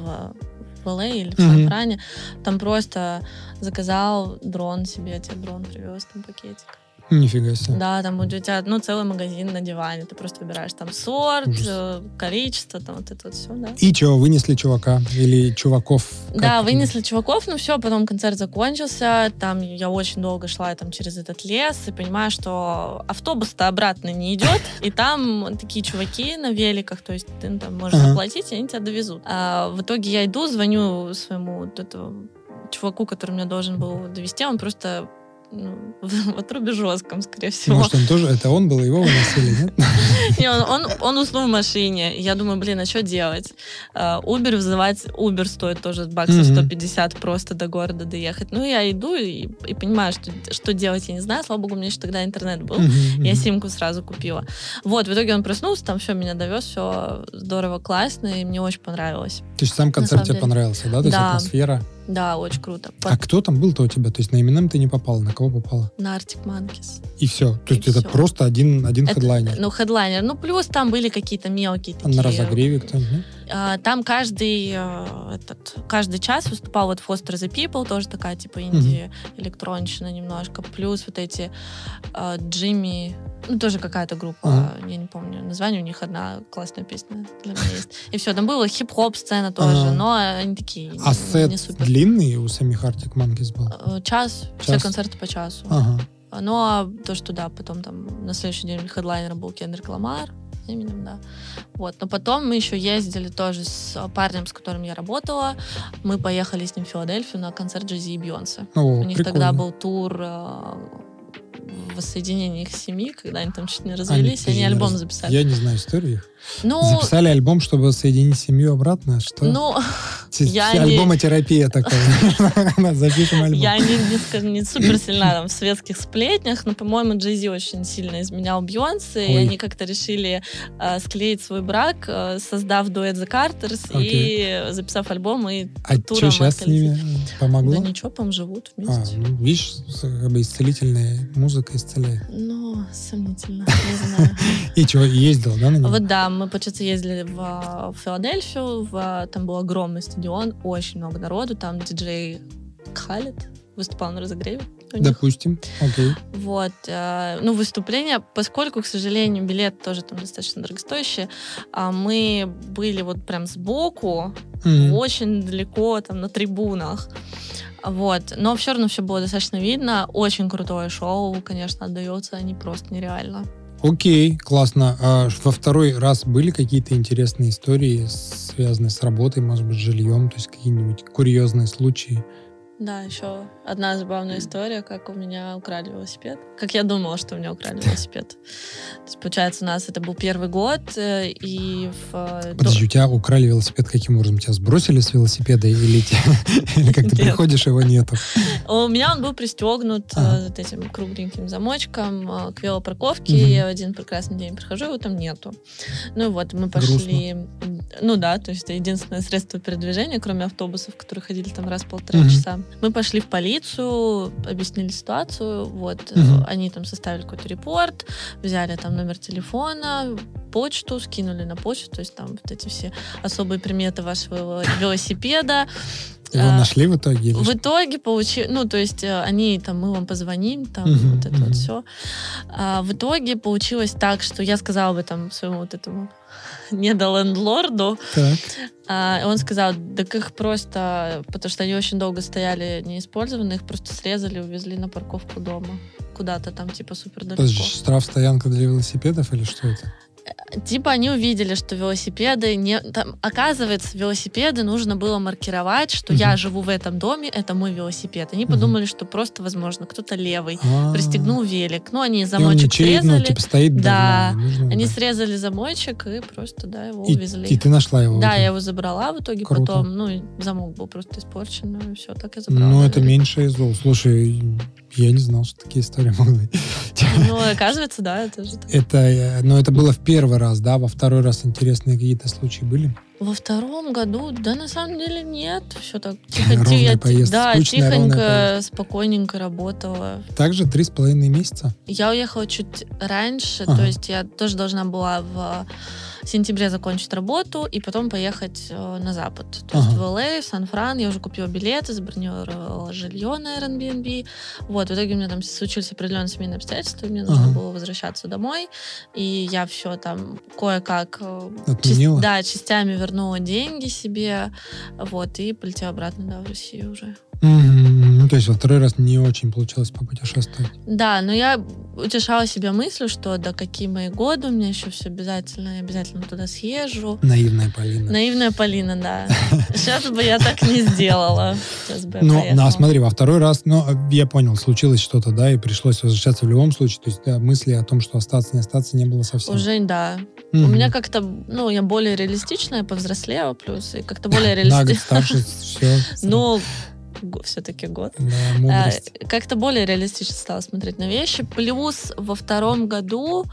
в, в LA или в. Сан-Фране, там просто заказал дрон себе, тебе дрон привез, там пакетик. Нифига себе. Да, там у тебя, ну, целый магазин на диване, ты просто выбираешь там сорт, Ужас. э, количество, там вот это вот все, да. И чего, вынесли чувака или чуваков? Как Да, вынесли чуваков, ну все, потом концерт закончился, там я очень долго шла там через этот лес и понимаю, что автобус-то обратно не идет, *laughs* и там такие чуваки на великах, то есть ты там можешь заплатить, и они тебя довезут. А в итоге я иду, звоню своему вот этому чуваку, который меня должен был довести, он просто ну, *laughs* в, в отрубе жестком, скорее всего. Может, он тоже, это он был, его выносили, нет? *laughs* Не, он, он, он уснул в машине. Я думаю, блин, а что делать? А, Uber вызывать, Uber стоит тоже баксов Мгм. 150 просто до города доехать. Ну, я иду и, и понимаю, что, что делать я не знаю. Слава богу, у меня еще тогда интернет был. Я симку сразу купила. Вот, в итоге он проснулся, там все, меня довез, все здорово, классно, и мне очень понравилось. То есть сам концерт тебе понравился, да? То есть атмосфера. Да, очень круто. А кто там был-то у тебя? То есть на Eminem ты не попала, на кого попала? На Arctic Monkeys. И все. То И есть это всё. просто один, один Это, хедлайнер. ну, хедлайнер. Ну, плюс там были какие-то мелкие А такие... на разогреве кто-нибудь? А, Там каждый, э, этот, каждый час выступал вот Foster the People, тоже такая типа инди электронщина немножко. Плюс вот эти э, Джимми, ну тоже какая-то группа, я не помню название, у них одна классная песня для меня есть. И все, там была хип-хоп сцена тоже, но они такие А не сет супер. длинный у самих Arctic Monkeys был? Э, Час, все концерты по часу. Ну, а то, что да, потом там на следующий день хедлайнером был Кендрик Ламар, именем, да. Вот. Но потом мы еще ездили тоже с парнем, с которым я работала. Мы поехали с ним в Филадельфию на концерт Джези и Бейонсе. О, У них тогда прикольно. был тур воссоединения их семьи, когда они там чуть не развелись, они не альбом раз- записали. Я не знаю историю. Ну, Записали альбом, чтобы соединить семью обратно? Что? ну, *laughs* Те- я те- не- Альбомотерапия такая. *laughs* Запишем альбом. Я не, не, не супер сильна там, в светских сплетнях, но, по-моему, Джей очень сильно изменял Бейонсе, и они как-то решили э, склеить свой брак, э, создав дуэт The Carters и записав альбом, и А что сейчас с ними помогло? Да ничего, по живут А, вместе. ну, видишь, как бы исцелительная музыка исцеляет. Ну, сомнительно, не *laughs* знаю. И что, ездил, да, на него? Вот да, мы, получается, ездили в, Филадельфию, в- там был огромный стадион, очень много народу, там диджей Халит выступал на разогреве. Допустим, окей. Вот, э, ну, выступление, поскольку, к сожалению, билет тоже там достаточно дорогостоящий, а мы были вот прям сбоку, очень далеко, там, на трибунах. Вот, но все равно все было достаточно видно. Очень крутое шоу, конечно, отдается, они просто нереально. Окей, классно. А во второй раз были какие-то интересные истории, связанные с работой, может быть, с жильем, то есть какие-нибудь курьезные случаи? Да, еще одна забавная история, как у меня украли велосипед. Как я думала, что у меня украли велосипед. То есть, получается, у нас это был первый год, э, и в... э, Подожди, у тебя украли велосипед каким образом? Тебя сбросили с велосипеда или, *laughs* или как ты приходишь, его нету? У меня он был пристегнут э, этим кругленьким замочком к велопарковке. Я в один прекрасный день прихожу, его там нету. Ну и вот мы пошли... Ну да, то есть это единственное средство передвижения, кроме автобусов, которые ходили там раз в полтора Мгм. часа. Мы пошли в полицию, объяснили ситуацию. Вот Мгм. они там составили какой-то репорт, взяли там номер телефона, почту, скинули на почту, то есть там вот эти все особые приметы вашего велосипеда. Его А, нашли в итоге? или В итоге получи, ну, то есть э, они там, мы вам позвоним, там Мгм, вот это мгм. вот все. в итоге получилось так, что я сказала об этом своему вот этому недолендлорду, Так. а он сказал, так их просто, потому что они очень долго стояли неиспользованные, их просто срезали, увезли на парковку дома. Куда-то там, типа, супер далеко. Подожди, штраф стоянка для велосипедов или что это? Типа они увидели, что велосипеды не... Там, оказывается, велосипеды нужно было маркировать, что я Мгм. живу в этом доме, это мой велосипед. Они Мгм. подумали, что просто, возможно, кто-то левый А. пристегнул велик. Ну, они И он замочек ничей, ну, срезали. типа стоит Да. и нужно, Они да. срезали замочек и просто, да, его И, увезли. и ты нашла его? Да, я его забрала в итоге Круто. потом. Ну, и замок был просто испорчен, ну и все, так я забрала. Ну, это велик. меньше из зол. Слушай, я не знал, что такие истории могут быть. Ну, оказывается, да, это же так. Это, э, но это было в первый раз, да? Во второй раз интересные какие-то случаи были? Во втором году, да, на самом деле нет. Все так тихо, тихо, поездка, да, скучная, тихонько, спокойненько работала. Также три с половиной месяца? Я уехала чуть раньше, Ага. то есть я тоже должна была в сентябре закончить работу и потом поехать э, на запад. То есть Ага. в LA, в Сан-Фран. Я уже купила билеты, забронировала жилье на Airbnb. Вот, в итоге у меня там случились определенные семейные обстоятельства, и мне нужно Ага. было возвращаться домой. И я все там кое-как... э, часть- да, частями вернула деньги себе. Вот, и полетела обратно, да, в Россию уже. Мгм. Ну, то есть во второй раз не очень получилось попутешествовать. Да, но я утешала себя мыслью, что да какие мои годы, у меня еще все обязательно, я обязательно туда съезжу. Наивная Полина. Наивная Полина, да. *laughs* Сейчас бы я так не сделала. Сейчас бы Ну, да, смотри, во второй раз, ну, я понял, случилось что-то, да, и пришлось возвращаться в любом случае. То есть да, мысли о том, что остаться, не остаться, не было совсем. Уже, да. У меня как-то, ну, я более реалистичная, повзрослела плюс, и как-то более *laughs* реалистичная. старше, все. *laughs* Ну, все-таки год. Да, А, мудрость. как-то более реалистично стала смотреть на вещи. Плюс во втором году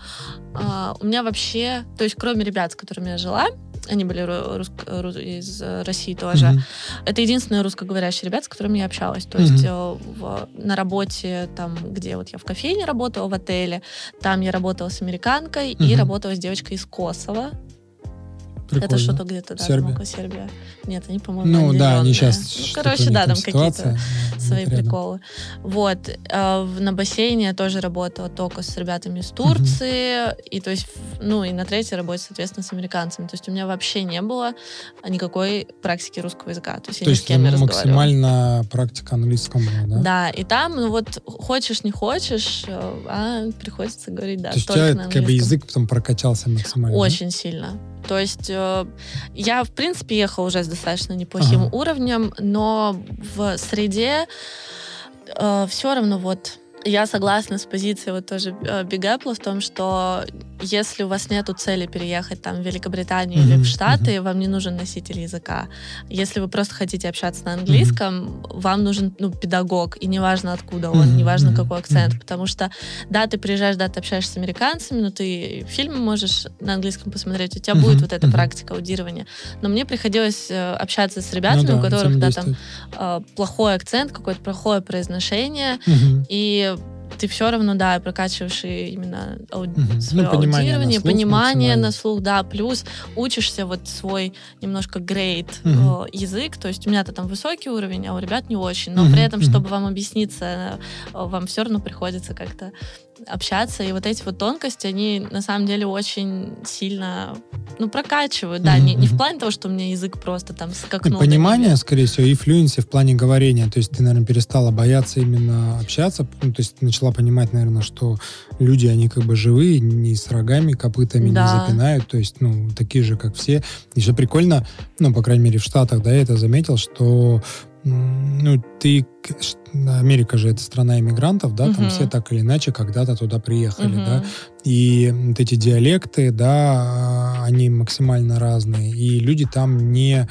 а, у меня вообще, то есть кроме ребят, с которыми я жила, они были ру- русско- ру- из э, России тоже. Мгм. Это единственные русскоговорящие ребята, с которыми я общалась. То Мгм. есть э, в- на работе, там, где вот я в кофейне работала, в отеле, там я работала с американкой и Мгм. работала с девочкой из Косово. Это Прикольно. что-то где-то, да, Сербия? Сербия. Нет, они, по-моему, Ну да, они сейчас... Ну, короче, да, там какие-то свои приколы. приколы. Вот. в- На бассейне я тоже работала только с ребятами из Турции. И то есть, ну, и на третьей работе, соответственно, с американцами. То есть у меня вообще не было никакой практики русского языка. То есть я То ни с есть кем не максимально практика английского да? Да, и там, ну вот, хочешь, не хочешь, э, а приходится говорить, да, То есть у тебя как бы язык потом прокачался максимально. Очень сильно. То есть э, я, в принципе, ехала уже с достаточно неплохим Ага. уровнем, но в среде все равно вот я согласна с позицией вот тоже э, Apple в том, что если у вас нету цели переехать там в Великобританию или Мгм, в Штаты, вам не нужен носитель языка. Если вы просто хотите общаться на английском, вам нужен ну, педагог, и неважно откуда он, Мгм, неважно мгм, какой акцент, мгм. потому что да, ты приезжаешь, да, ты общаешься с американцами, но ты фильмы можешь на английском посмотреть, у тебя Мгм, будет вот эта мгм. практика аудирования. Но мне приходилось э, общаться с ребятами, Ну у да, которых да, там э, плохой акцент, какое-то плохое произношение, Мгм. и ты все равно, да, прокачиваешь и именно ау- Мгм. свое Ну, понимание на аудирование, слух понимание на слух, да, плюс учишься вот свой немножко грейд Мгм. э, язык, то есть у меня-то там высокий уровень, а у ребят не очень, но Мгм, при этом, чтобы вам объясниться, вам все равно приходится как-то общаться, и вот эти вот тонкости, они на самом деле очень сильно, ну, прокачивают, да, Мгм, не, не в плане того, что у меня язык просто там И скакнул. до понимание, скорее всего, и флюенси в плане говорения. То есть ты, наверное, перестала бояться именно общаться. Ну, то есть начала понимать, наверное, что люди, они как бы живые, не с рогами, копытами Да. не запинают. То есть, ну, такие же, как все. И что прикольно, ну, по крайней мере, в Штатах, да, я это заметил, что ну, ты... Америка же это страна иммигрантов, да, там Мгм. все так или иначе когда-то туда приехали, Мгм. да, и вот эти диалекты, да, а, они максимально разные, и люди там не...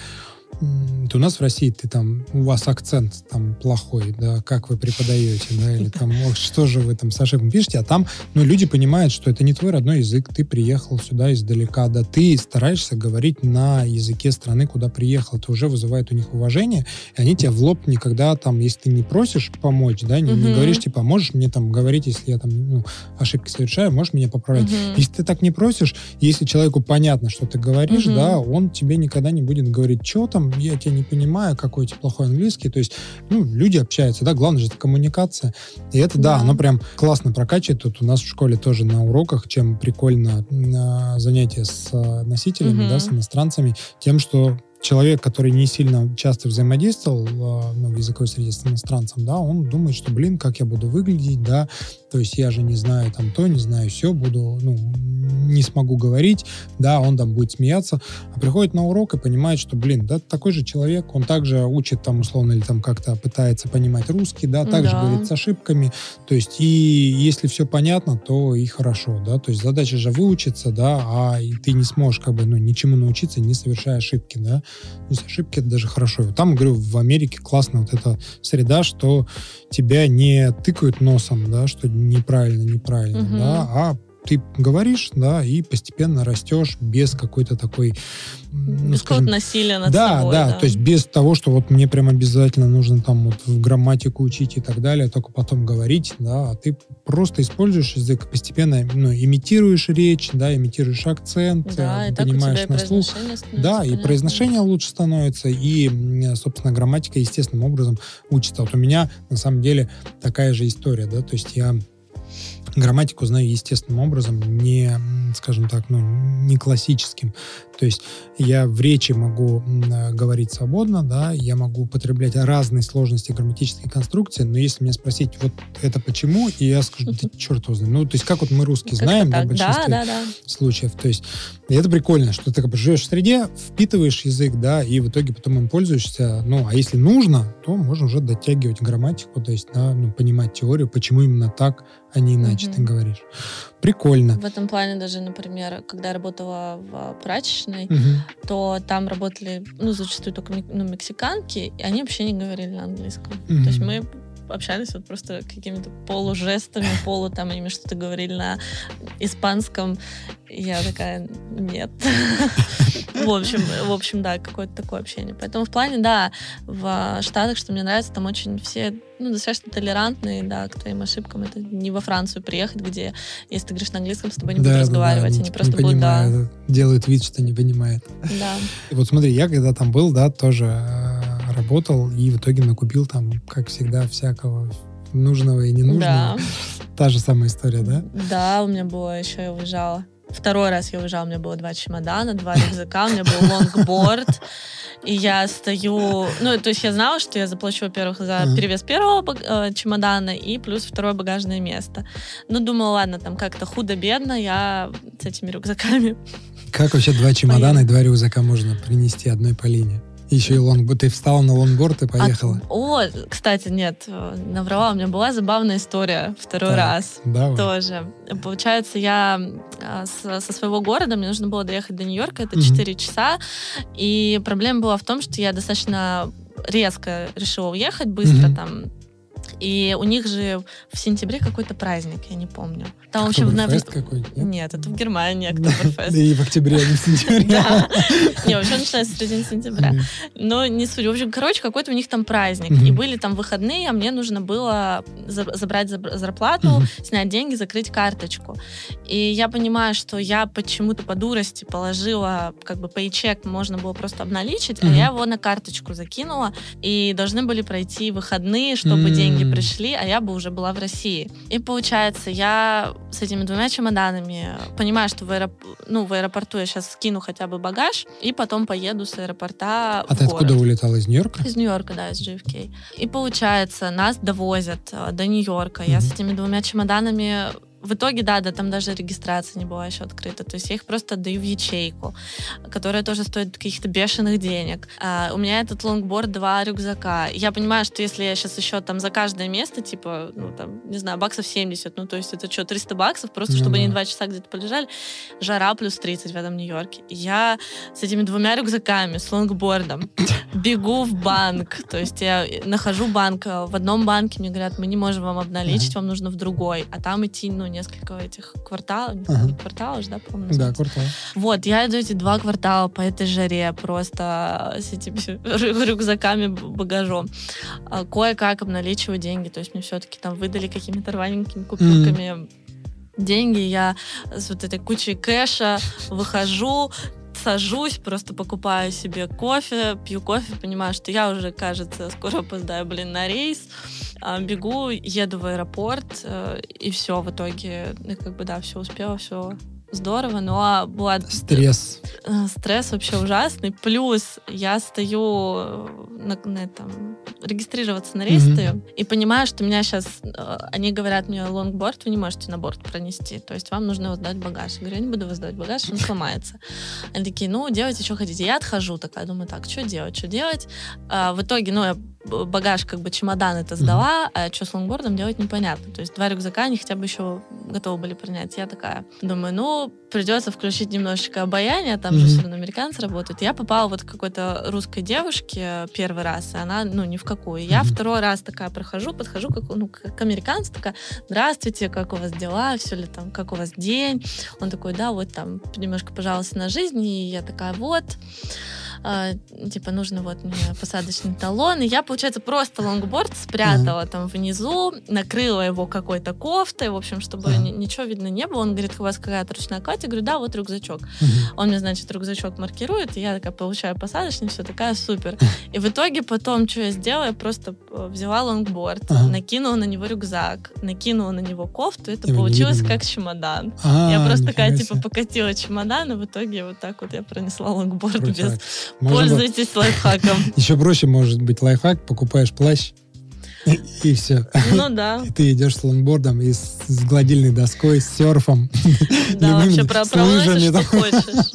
вот У нас в России ты там, у вас акцент там плохой, да, как вы преподаете, да, или там, «Ох, что же вы там с ошибками пишете, а там, ну, люди понимают, что это не твой родной язык, ты приехал сюда издалека, да, ты стараешься говорить на языке страны, куда приехал, это уже вызывает у них уважение, и они тебя в лоб никогда там, если ты не просишь помочь, да, не, не говоришь, типа, можешь мне там говорить, если я там, ну, ошибки совершаю, можешь меня поправить. Мгм. Если ты так не просишь, если человеку понятно, что ты говоришь, да, он тебе никогда не будет говорить, что там, я тебя не понимаю, какой у тебя плохой английский. То есть, ну, люди общаются, да, главное же это коммуникация. И это, да, Да. оно прям классно прокачивает. Тут у нас в школе тоже на уроках, чем прикольно а, занятие с а, носителями, Мгм. да, с иностранцами, тем, что человек, который не сильно часто взаимодействовал а, ну, в языковой среде с иностранцем, да, он думает, что, блин, как я буду выглядеть, да, то есть я же не знаю там то, не знаю все, буду, ну, не смогу говорить, да, он там будет смеяться, а приходит на урок и понимает, что, блин, да, такой же человек, он также учит там условно или там как-то пытается понимать русский, да, также Да. говорит с ошибками, то есть и если все понятно, то и хорошо, да, то есть задача же выучиться, да, а ты не сможешь как бы, ну, ничему научиться, не совершая ошибки, да, то есть ошибки это даже хорошо. Там, говорю, в Америке классно вот эта среда, что тебя не тыкают носом, да, что неправильно, неправильно, Мгм. да, а ты говоришь, да, и постепенно растешь без какой-то такой, ну, Без скажем, насилия над да, собой. да, то есть без того, что вот мне прям обязательно нужно там вот в грамматику учить и так далее, только потом говорить, да, а ты просто используешь язык, постепенно, ну, имитируешь речь, да, имитируешь акцент, Да, э, и так у тебя понимаешь и на слух. Да, и понятно. произношение лучше становится, и, собственно, грамматика естественным образом учится. Вот у меня, на самом деле, такая же история, да, то есть я грамматику знаю естественным образом, не, скажем так, ну, не классическим. То есть я в речи могу э, говорить свободно, да, я могу употреблять разные сложности грамматической конструкции, но если меня спросить, вот это почему, и я скажу, да черт его знает. Ну, то есть как вот мы русские Как-то знаем, да, в так. Да, большинстве да, да. случаев. То есть это прикольно, что ты как бы живешь в среде, впитываешь язык, да, и в итоге потом им пользуешься. Ну, а если нужно, то можно уже дотягивать грамматику, то есть, да, ну, понимать теорию, почему именно так, а не иначе Мгм. ты говоришь. Прикольно. В этом плане даже, например, когда я работала в прачечной, Мгм. то там работали, ну, зачастую только ну, мексиканки, и они вообще не говорили на английском. Мгм. То есть мы общались вот просто какими-то полужестами, *laughs* полу там они что-то говорили на испанском. И я такая, нет. *laughs* В общем, в общем, да, какое-то такое общение. Поэтому в плане, да, в Штатах, что мне нравится, там очень все ну, достаточно толерантные, да, к твоим ошибкам. Это не во Францию приехать, где, если ты говоришь на английском, с тобой не будут Да, да, да, разговаривать, они они типа просто не будут, да, понимают, делают вид, что не понимает. да. И *laughs* вот смотри, я когда там был, да, тоже э, работал и в итоге накупил там, как всегда, всякого нужного и ненужного. Да. Та же самая история, да? Да, у меня было еще, я уезжала. Второй раз я уезжала, у меня было два чемодана, два рюкзака, у меня был лонгборд, и я стою... Ну, то есть я знала, что я заплачу, во-первых, за перевес первого э, чемодана и плюс второе багажное место. Ну, думала, ладно, там как-то худо-бедно я с этими рюкзаками. Как вообще два чемодана и два рюкзака можно принести одной Полине? Еще и лонгборд. Ты встала на лонгборд и поехала. А, о, кстати, нет, э, наврала, у меня была забавная история второй Так. раз. Да, Тоже. Получается, я а, со своего города, мне нужно было доехать до Нью-Йорка, это Мгм. 4 часа, и проблема была в том, что я достаточно резко решила уехать, быстро Мгм. там. И у них же в сентябре какой-то праздник, я не помню. Там вообще в нов- какой-нибудь, нет? Нет, это в Германии *laughs* Октоберфест. И в октябре, а не в сентябре. Да. Не, вообще начинается с середины сентября. Но не суть. В общем, короче, какой-то у них там праздник. И были там выходные, а мне нужно было за- забрать заб- зарплату, снять деньги, закрыть карточку. И я понимаю, что я почему-то по дурости положила, как бы, пейчек можно было просто обналичить, а я его на карточку закинула. И должны были пройти выходные, чтобы М. деньги пришли, а я бы уже была в России. И получается, я с этими двумя чемоданами понимаю, что в, аэроп- ну, в аэропорту я сейчас скину хотя бы багаж, и потом поеду с аэропорта А в ты город. откуда улетала? Из Нью-Йорка? Из Нью-Йорка, да, из JFK. И получается, нас довозят э, до Нью-Йорка. Я с этими двумя чемоданами в итоге, да, да, там даже регистрация не была еще открыта. То есть я их просто отдаю в ячейку, которая тоже стоит каких-то бешеных денег. А, у меня этот лонгборд, два рюкзака. Я понимаю, что если я сейчас еще там за каждое место, типа, ну там, не знаю, баксов 70, ну то есть это что, 300 баксов, просто Ну чтобы да. они два часа где-то полежали. Жара плюс 30 в этом Нью-Йорке. Я с этими двумя рюкзаками, с лонгбордом, *coughs* бегу в банк. То есть я нахожу банк. э, В одном банке мне говорят, мы не можем вам обналичить, вам нужно в другой. А там идти, ну, несколько этих кварталов. Ага. Кварталов же, да, по-моему, Да, круто. Вот, я иду эти два квартала по этой жаре просто с этими рю- рюкзаками, багажом. А, Кое-как обналичиваю деньги. То есть мне все-таки там выдали какими-то рваненькими купюрками деньги. Я с вот этой кучей кэша выхожу, сажусь, просто покупаю себе кофе, пью кофе, понимаю, что я уже, кажется, скоро опоздаю, блин, на рейс. А, бегу, еду в аэропорт, э, и все, в итоге, ну, как бы, да, все успела, все здорово, но была... Стресс. Э, Стресс вообще ужасный. Плюс я стою э, на, на этом, регистрироваться на рейс Мгм. стою, и понимаю, что меня сейчас... Они говорят мне, лонгборд вы не можете на борт пронести, то есть вам нужно сдать в багаж. Я говорю, я не буду сдавать в багаж, он сломается. Они такие, ну, делайте, что хотите. Я отхожу такая, думаю, так, что делать, что делать? А, в итоге, ну, я багаж, как бы чемодан это сдала, а что с лонгбордом делать непонятно. То есть два рюкзака они хотя бы еще готовы были принять. Я такая думаю, ну, придется включить немножечко обаяние, там же все равно американцы работают. Я попала вот к какой-то русской девушке первый раз, и она, ну, ни в какую. Я второй раз такая прохожу, подхожу как, ну, к к американцу, такая, здравствуйте, как у вас дела, все ли там, как у вас день? Он такой, да, вот там немножко пожалуйста на жизнь, и я такая, вот, а, типа, нужно вот мне посадочный талон. И я, получается, просто лонгборд спрятала там внизу, накрыла его какой-то кофтой, в общем, чтобы Ага. ничего видно не было. Он говорит, у вас какая-то ручная кладь? Я говорю, да, вот рюкзачок. Он мне, значит, рюкзачок маркирует, и я такая получаю посадочный, все такая супер. И в итоге потом, что я сделала, я просто э, взяла лонгборд, Ага. накинула на него рюкзак, накинула на него кофту, это получилось как чемодан. А, я просто такая, типа, покатила чемодан, и в итоге вот так вот я пронесла лонгборд Крутяк. без... Можно Пользуйтесь лайфхаком. *laughs* Еще проще может быть лайфхак, покупаешь плащ, и все. Ну да, *laughs* И ты идешь с лонгбордом и с, с гладильной доской, с серфом. *laughs* да, вообще про проносишь, лыжами, что хочешь.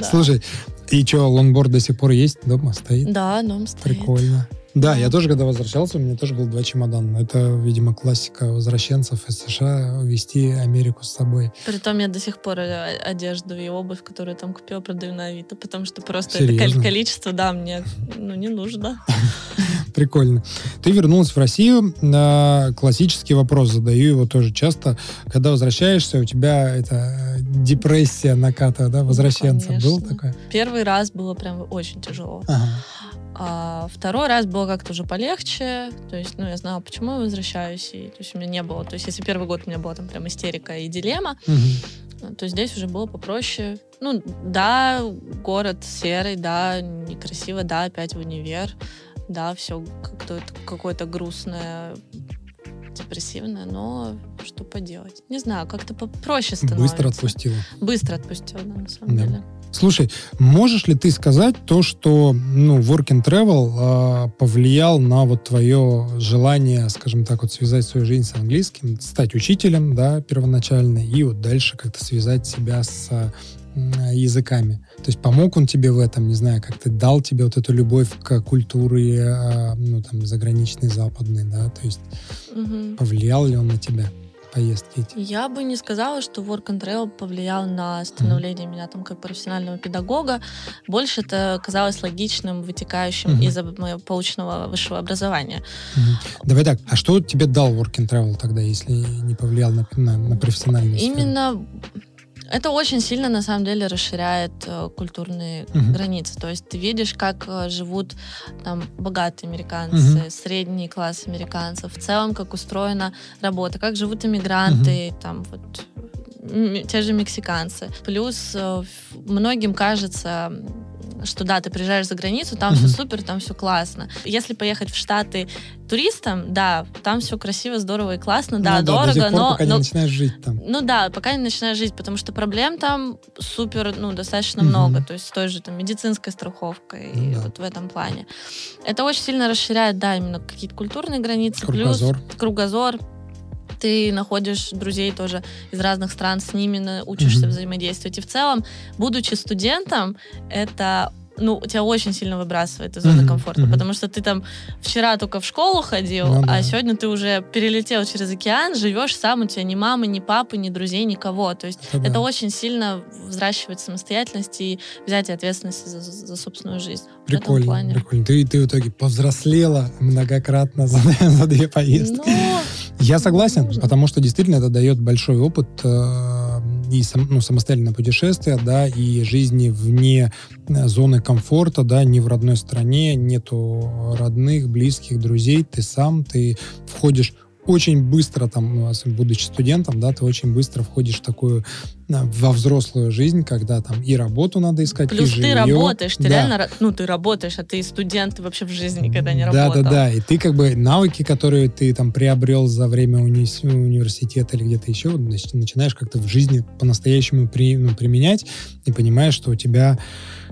Да. Слушай, и что, лонгборд до сих пор есть? Дома стоит? Да, дом стоит. Прикольно. Да, я тоже, когда возвращался, у меня тоже было два чемодана. Это, видимо, классика возвращенцев из США вести Америку с собой. Притом я до сих пор э, одежду и обувь, которую там купила, продаю на Авито, потому что просто Серьезно? это количество, да, мне *laughs* ну, не нужно. *laughs* Прикольно. Ты вернулась в Россию. А, Классический вопрос задаю его тоже часто. Когда возвращаешься, у тебя это депрессия наката, да, возвращенца. Был конечно. такое? Первый раз было прям очень тяжело. Ага. А второй раз было как-то уже полегче. То есть, ну, я знала, почему я возвращаюсь. И, то есть у меня не было... То есть если первый год у меня была там прям истерика и дилемма, Мгм. то здесь уже было попроще. Ну, да, город серый, да, некрасиво, да, опять в универ, да, все какое-то грустное, депрессивное, но что поделать? Не знаю, как-то попроще становится. Быстро отпустила. Быстро отпустила, да, на самом Да. деле. Слушай, можешь ли ты сказать то, что ну, work and travel а, повлиял на вот твое желание, скажем так, вот связать свою жизнь с английским, стать учителем, да, первоначально, и вот дальше как-то связать себя с м, языками. То есть помог он тебе в этом, не знаю, как-то дал тебе вот эту любовь к культуре, а, ну, там, заграничной, западной, да, то есть Мгм. повлиял ли он на тебя, поездки эти? Я бы не сказала, что Work and Travel повлиял на становление меня там как профессионального педагога. Больше это казалось логичным, вытекающим Мгм. из моего полученного высшего образования. Мгм. Давай так, а что тебе дал work and travel тогда, если не повлиял на, на, на профессиональную сферу? Это очень сильно, на самом деле, расширяет э, культурные Мгм. границы. То есть ты видишь, как э, живут там богатые американцы, средний класс американцев, в целом, как устроена работа, как живут иммигранты, там вот те же мексиканцы. Плюс э, многим кажется, что да, ты приезжаешь за границу, там все супер, там все классно. Если поехать в Штаты туристом, да, там все красиво, здорово и классно, да, Ну до дорого, сих пор, но, пока но не начинаешь жить там. ну да, пока не начинаешь жить, потому что проблем там супер, ну, достаточно Мгм. много. То есть с той же там медицинской страховкой Ну и да. вот в этом плане. Это очень сильно расширяет, да, именно какие-то культурные границы. Кругозор. Плюс кругозор. Ты находишь друзей тоже из разных стран, с ними учишься Мгм. взаимодействовать. И в целом, будучи студентом, это ну, тебя очень сильно выбрасывает из зоны Мгм, комфорта, мгм. потому что ты там вчера только в школу ходил, Ну да. а сегодня ты уже перелетел через океан, живешь сам, у тебя ни мамы, ни папы, ни друзей, никого. То есть Это да. это очень сильно взращивает самостоятельность и взятие ответственности за, за- за собственную жизнь. Прикольно, плане. прикольно. Ты, ты в итоге повзрослела многократно за, *laughs* за две поездки. Ну, Я согласен, потому что действительно это дает большой опыт э, и сам- ну, самостоятельное путешествие, да, и жизни вне э, зоны комфорта, да, не в родной стране, нету родных, близких, друзей, ты сам, ты входишь очень быстро, там, ну, будучи студентом, да, ты очень быстро входишь в такую а, во взрослую жизнь, когда там и работу надо искать, Плюс и ты жилье. работаешь, ты Да. реально, ну, ты работаешь, а ты студент, ты вообще в жизни никогда не Да, работал. да, да. И ты как бы навыки, которые ты там приобрел за время уни- университета или где-то еще, значит, начинаешь как-то в жизни по-настоящему при- ну, применять и понимаешь, что у тебя,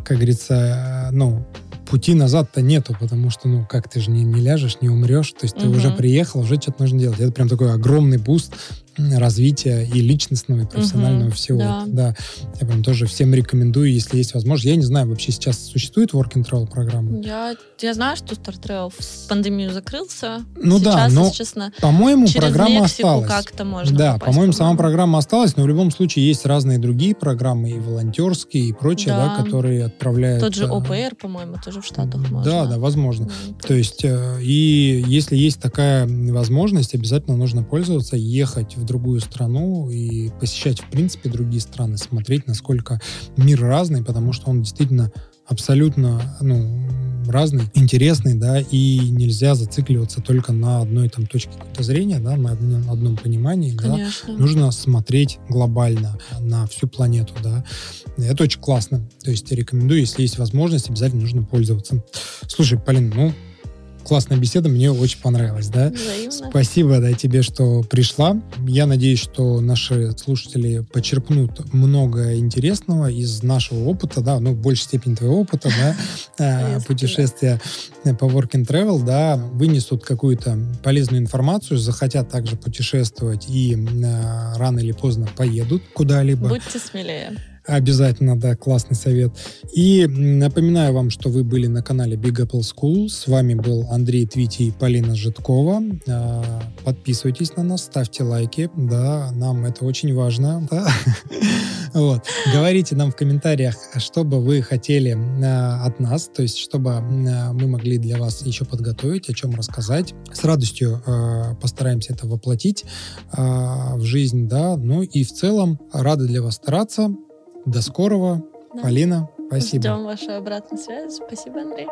как говорится, ну, пути назад-то нету, потому что, ну, как ты же не, не ляжешь, не умрешь, то есть ты Мгм. уже приехал, уже что-то нужно делать. Это прям такой огромный буст развития и личностного, и профессионального Мгм, всего. да. да. Я прям тоже всем рекомендую, если есть возможность. Я не знаю, вообще сейчас существует work and travel программа? Я, я знаю, что StarTrail в пандемию закрылся. Ну да, Сейчас, но если честно, По-моему, программа Мексику осталась. как-то можно да, попасть, по-моему, сама по-моему. программа осталась, но в любом случае есть разные другие программы, и волонтерские, и прочее, да, Да. которые отправляют... Тот же э, ОПР, по-моему, тоже в Штатах можно. Да, да, возможно. М, То есть, э, и если есть такая возможность, обязательно нужно пользоваться, ехать в другую страну и посещать, в принципе, другие страны, смотреть, насколько мир разный, потому что он действительно абсолютно, ну, разный, интересный, да, и нельзя зацикливаться только на одной там точке зрения, да, на одном, одном понимании, да. Конечно. Нужно смотреть глобально на всю планету, да. Это очень классно. То есть рекомендую, если есть возможность, обязательно нужно пользоваться. Слушай, Полин, ну, классная беседа, мне очень понравилась, да. Взаимно. Спасибо да, тебе, что пришла. Я надеюсь, что наши слушатели почерпнут много интересного из нашего опыта, да, ну, в большей степени твоего опыта, да, *laughs* э, путешествия по work and travel, да, вынесут какую-то полезную информацию, захотят также путешествовать и э, рано или поздно поедут куда-либо. Будьте смелее. Обязательно, да, классный совет. И напоминаю вам, что вы были на канале Big Apple School. С вами был Андрей Твити и Полина Житкова. А, Подписывайтесь на нас, ставьте лайки, да, нам это очень важно. *laughs* Вот. Говорите нам в комментариях, что бы вы хотели а, от нас, то есть чтобы м, мы могли для вас еще подготовить, о чем рассказать. С радостью а, постараемся это воплотить в жизнь, да. Ну и в целом рады для вас стараться. До скорого. Да. Полина, спасибо. Ждем вашу обратную связь. Спасибо, Андрей.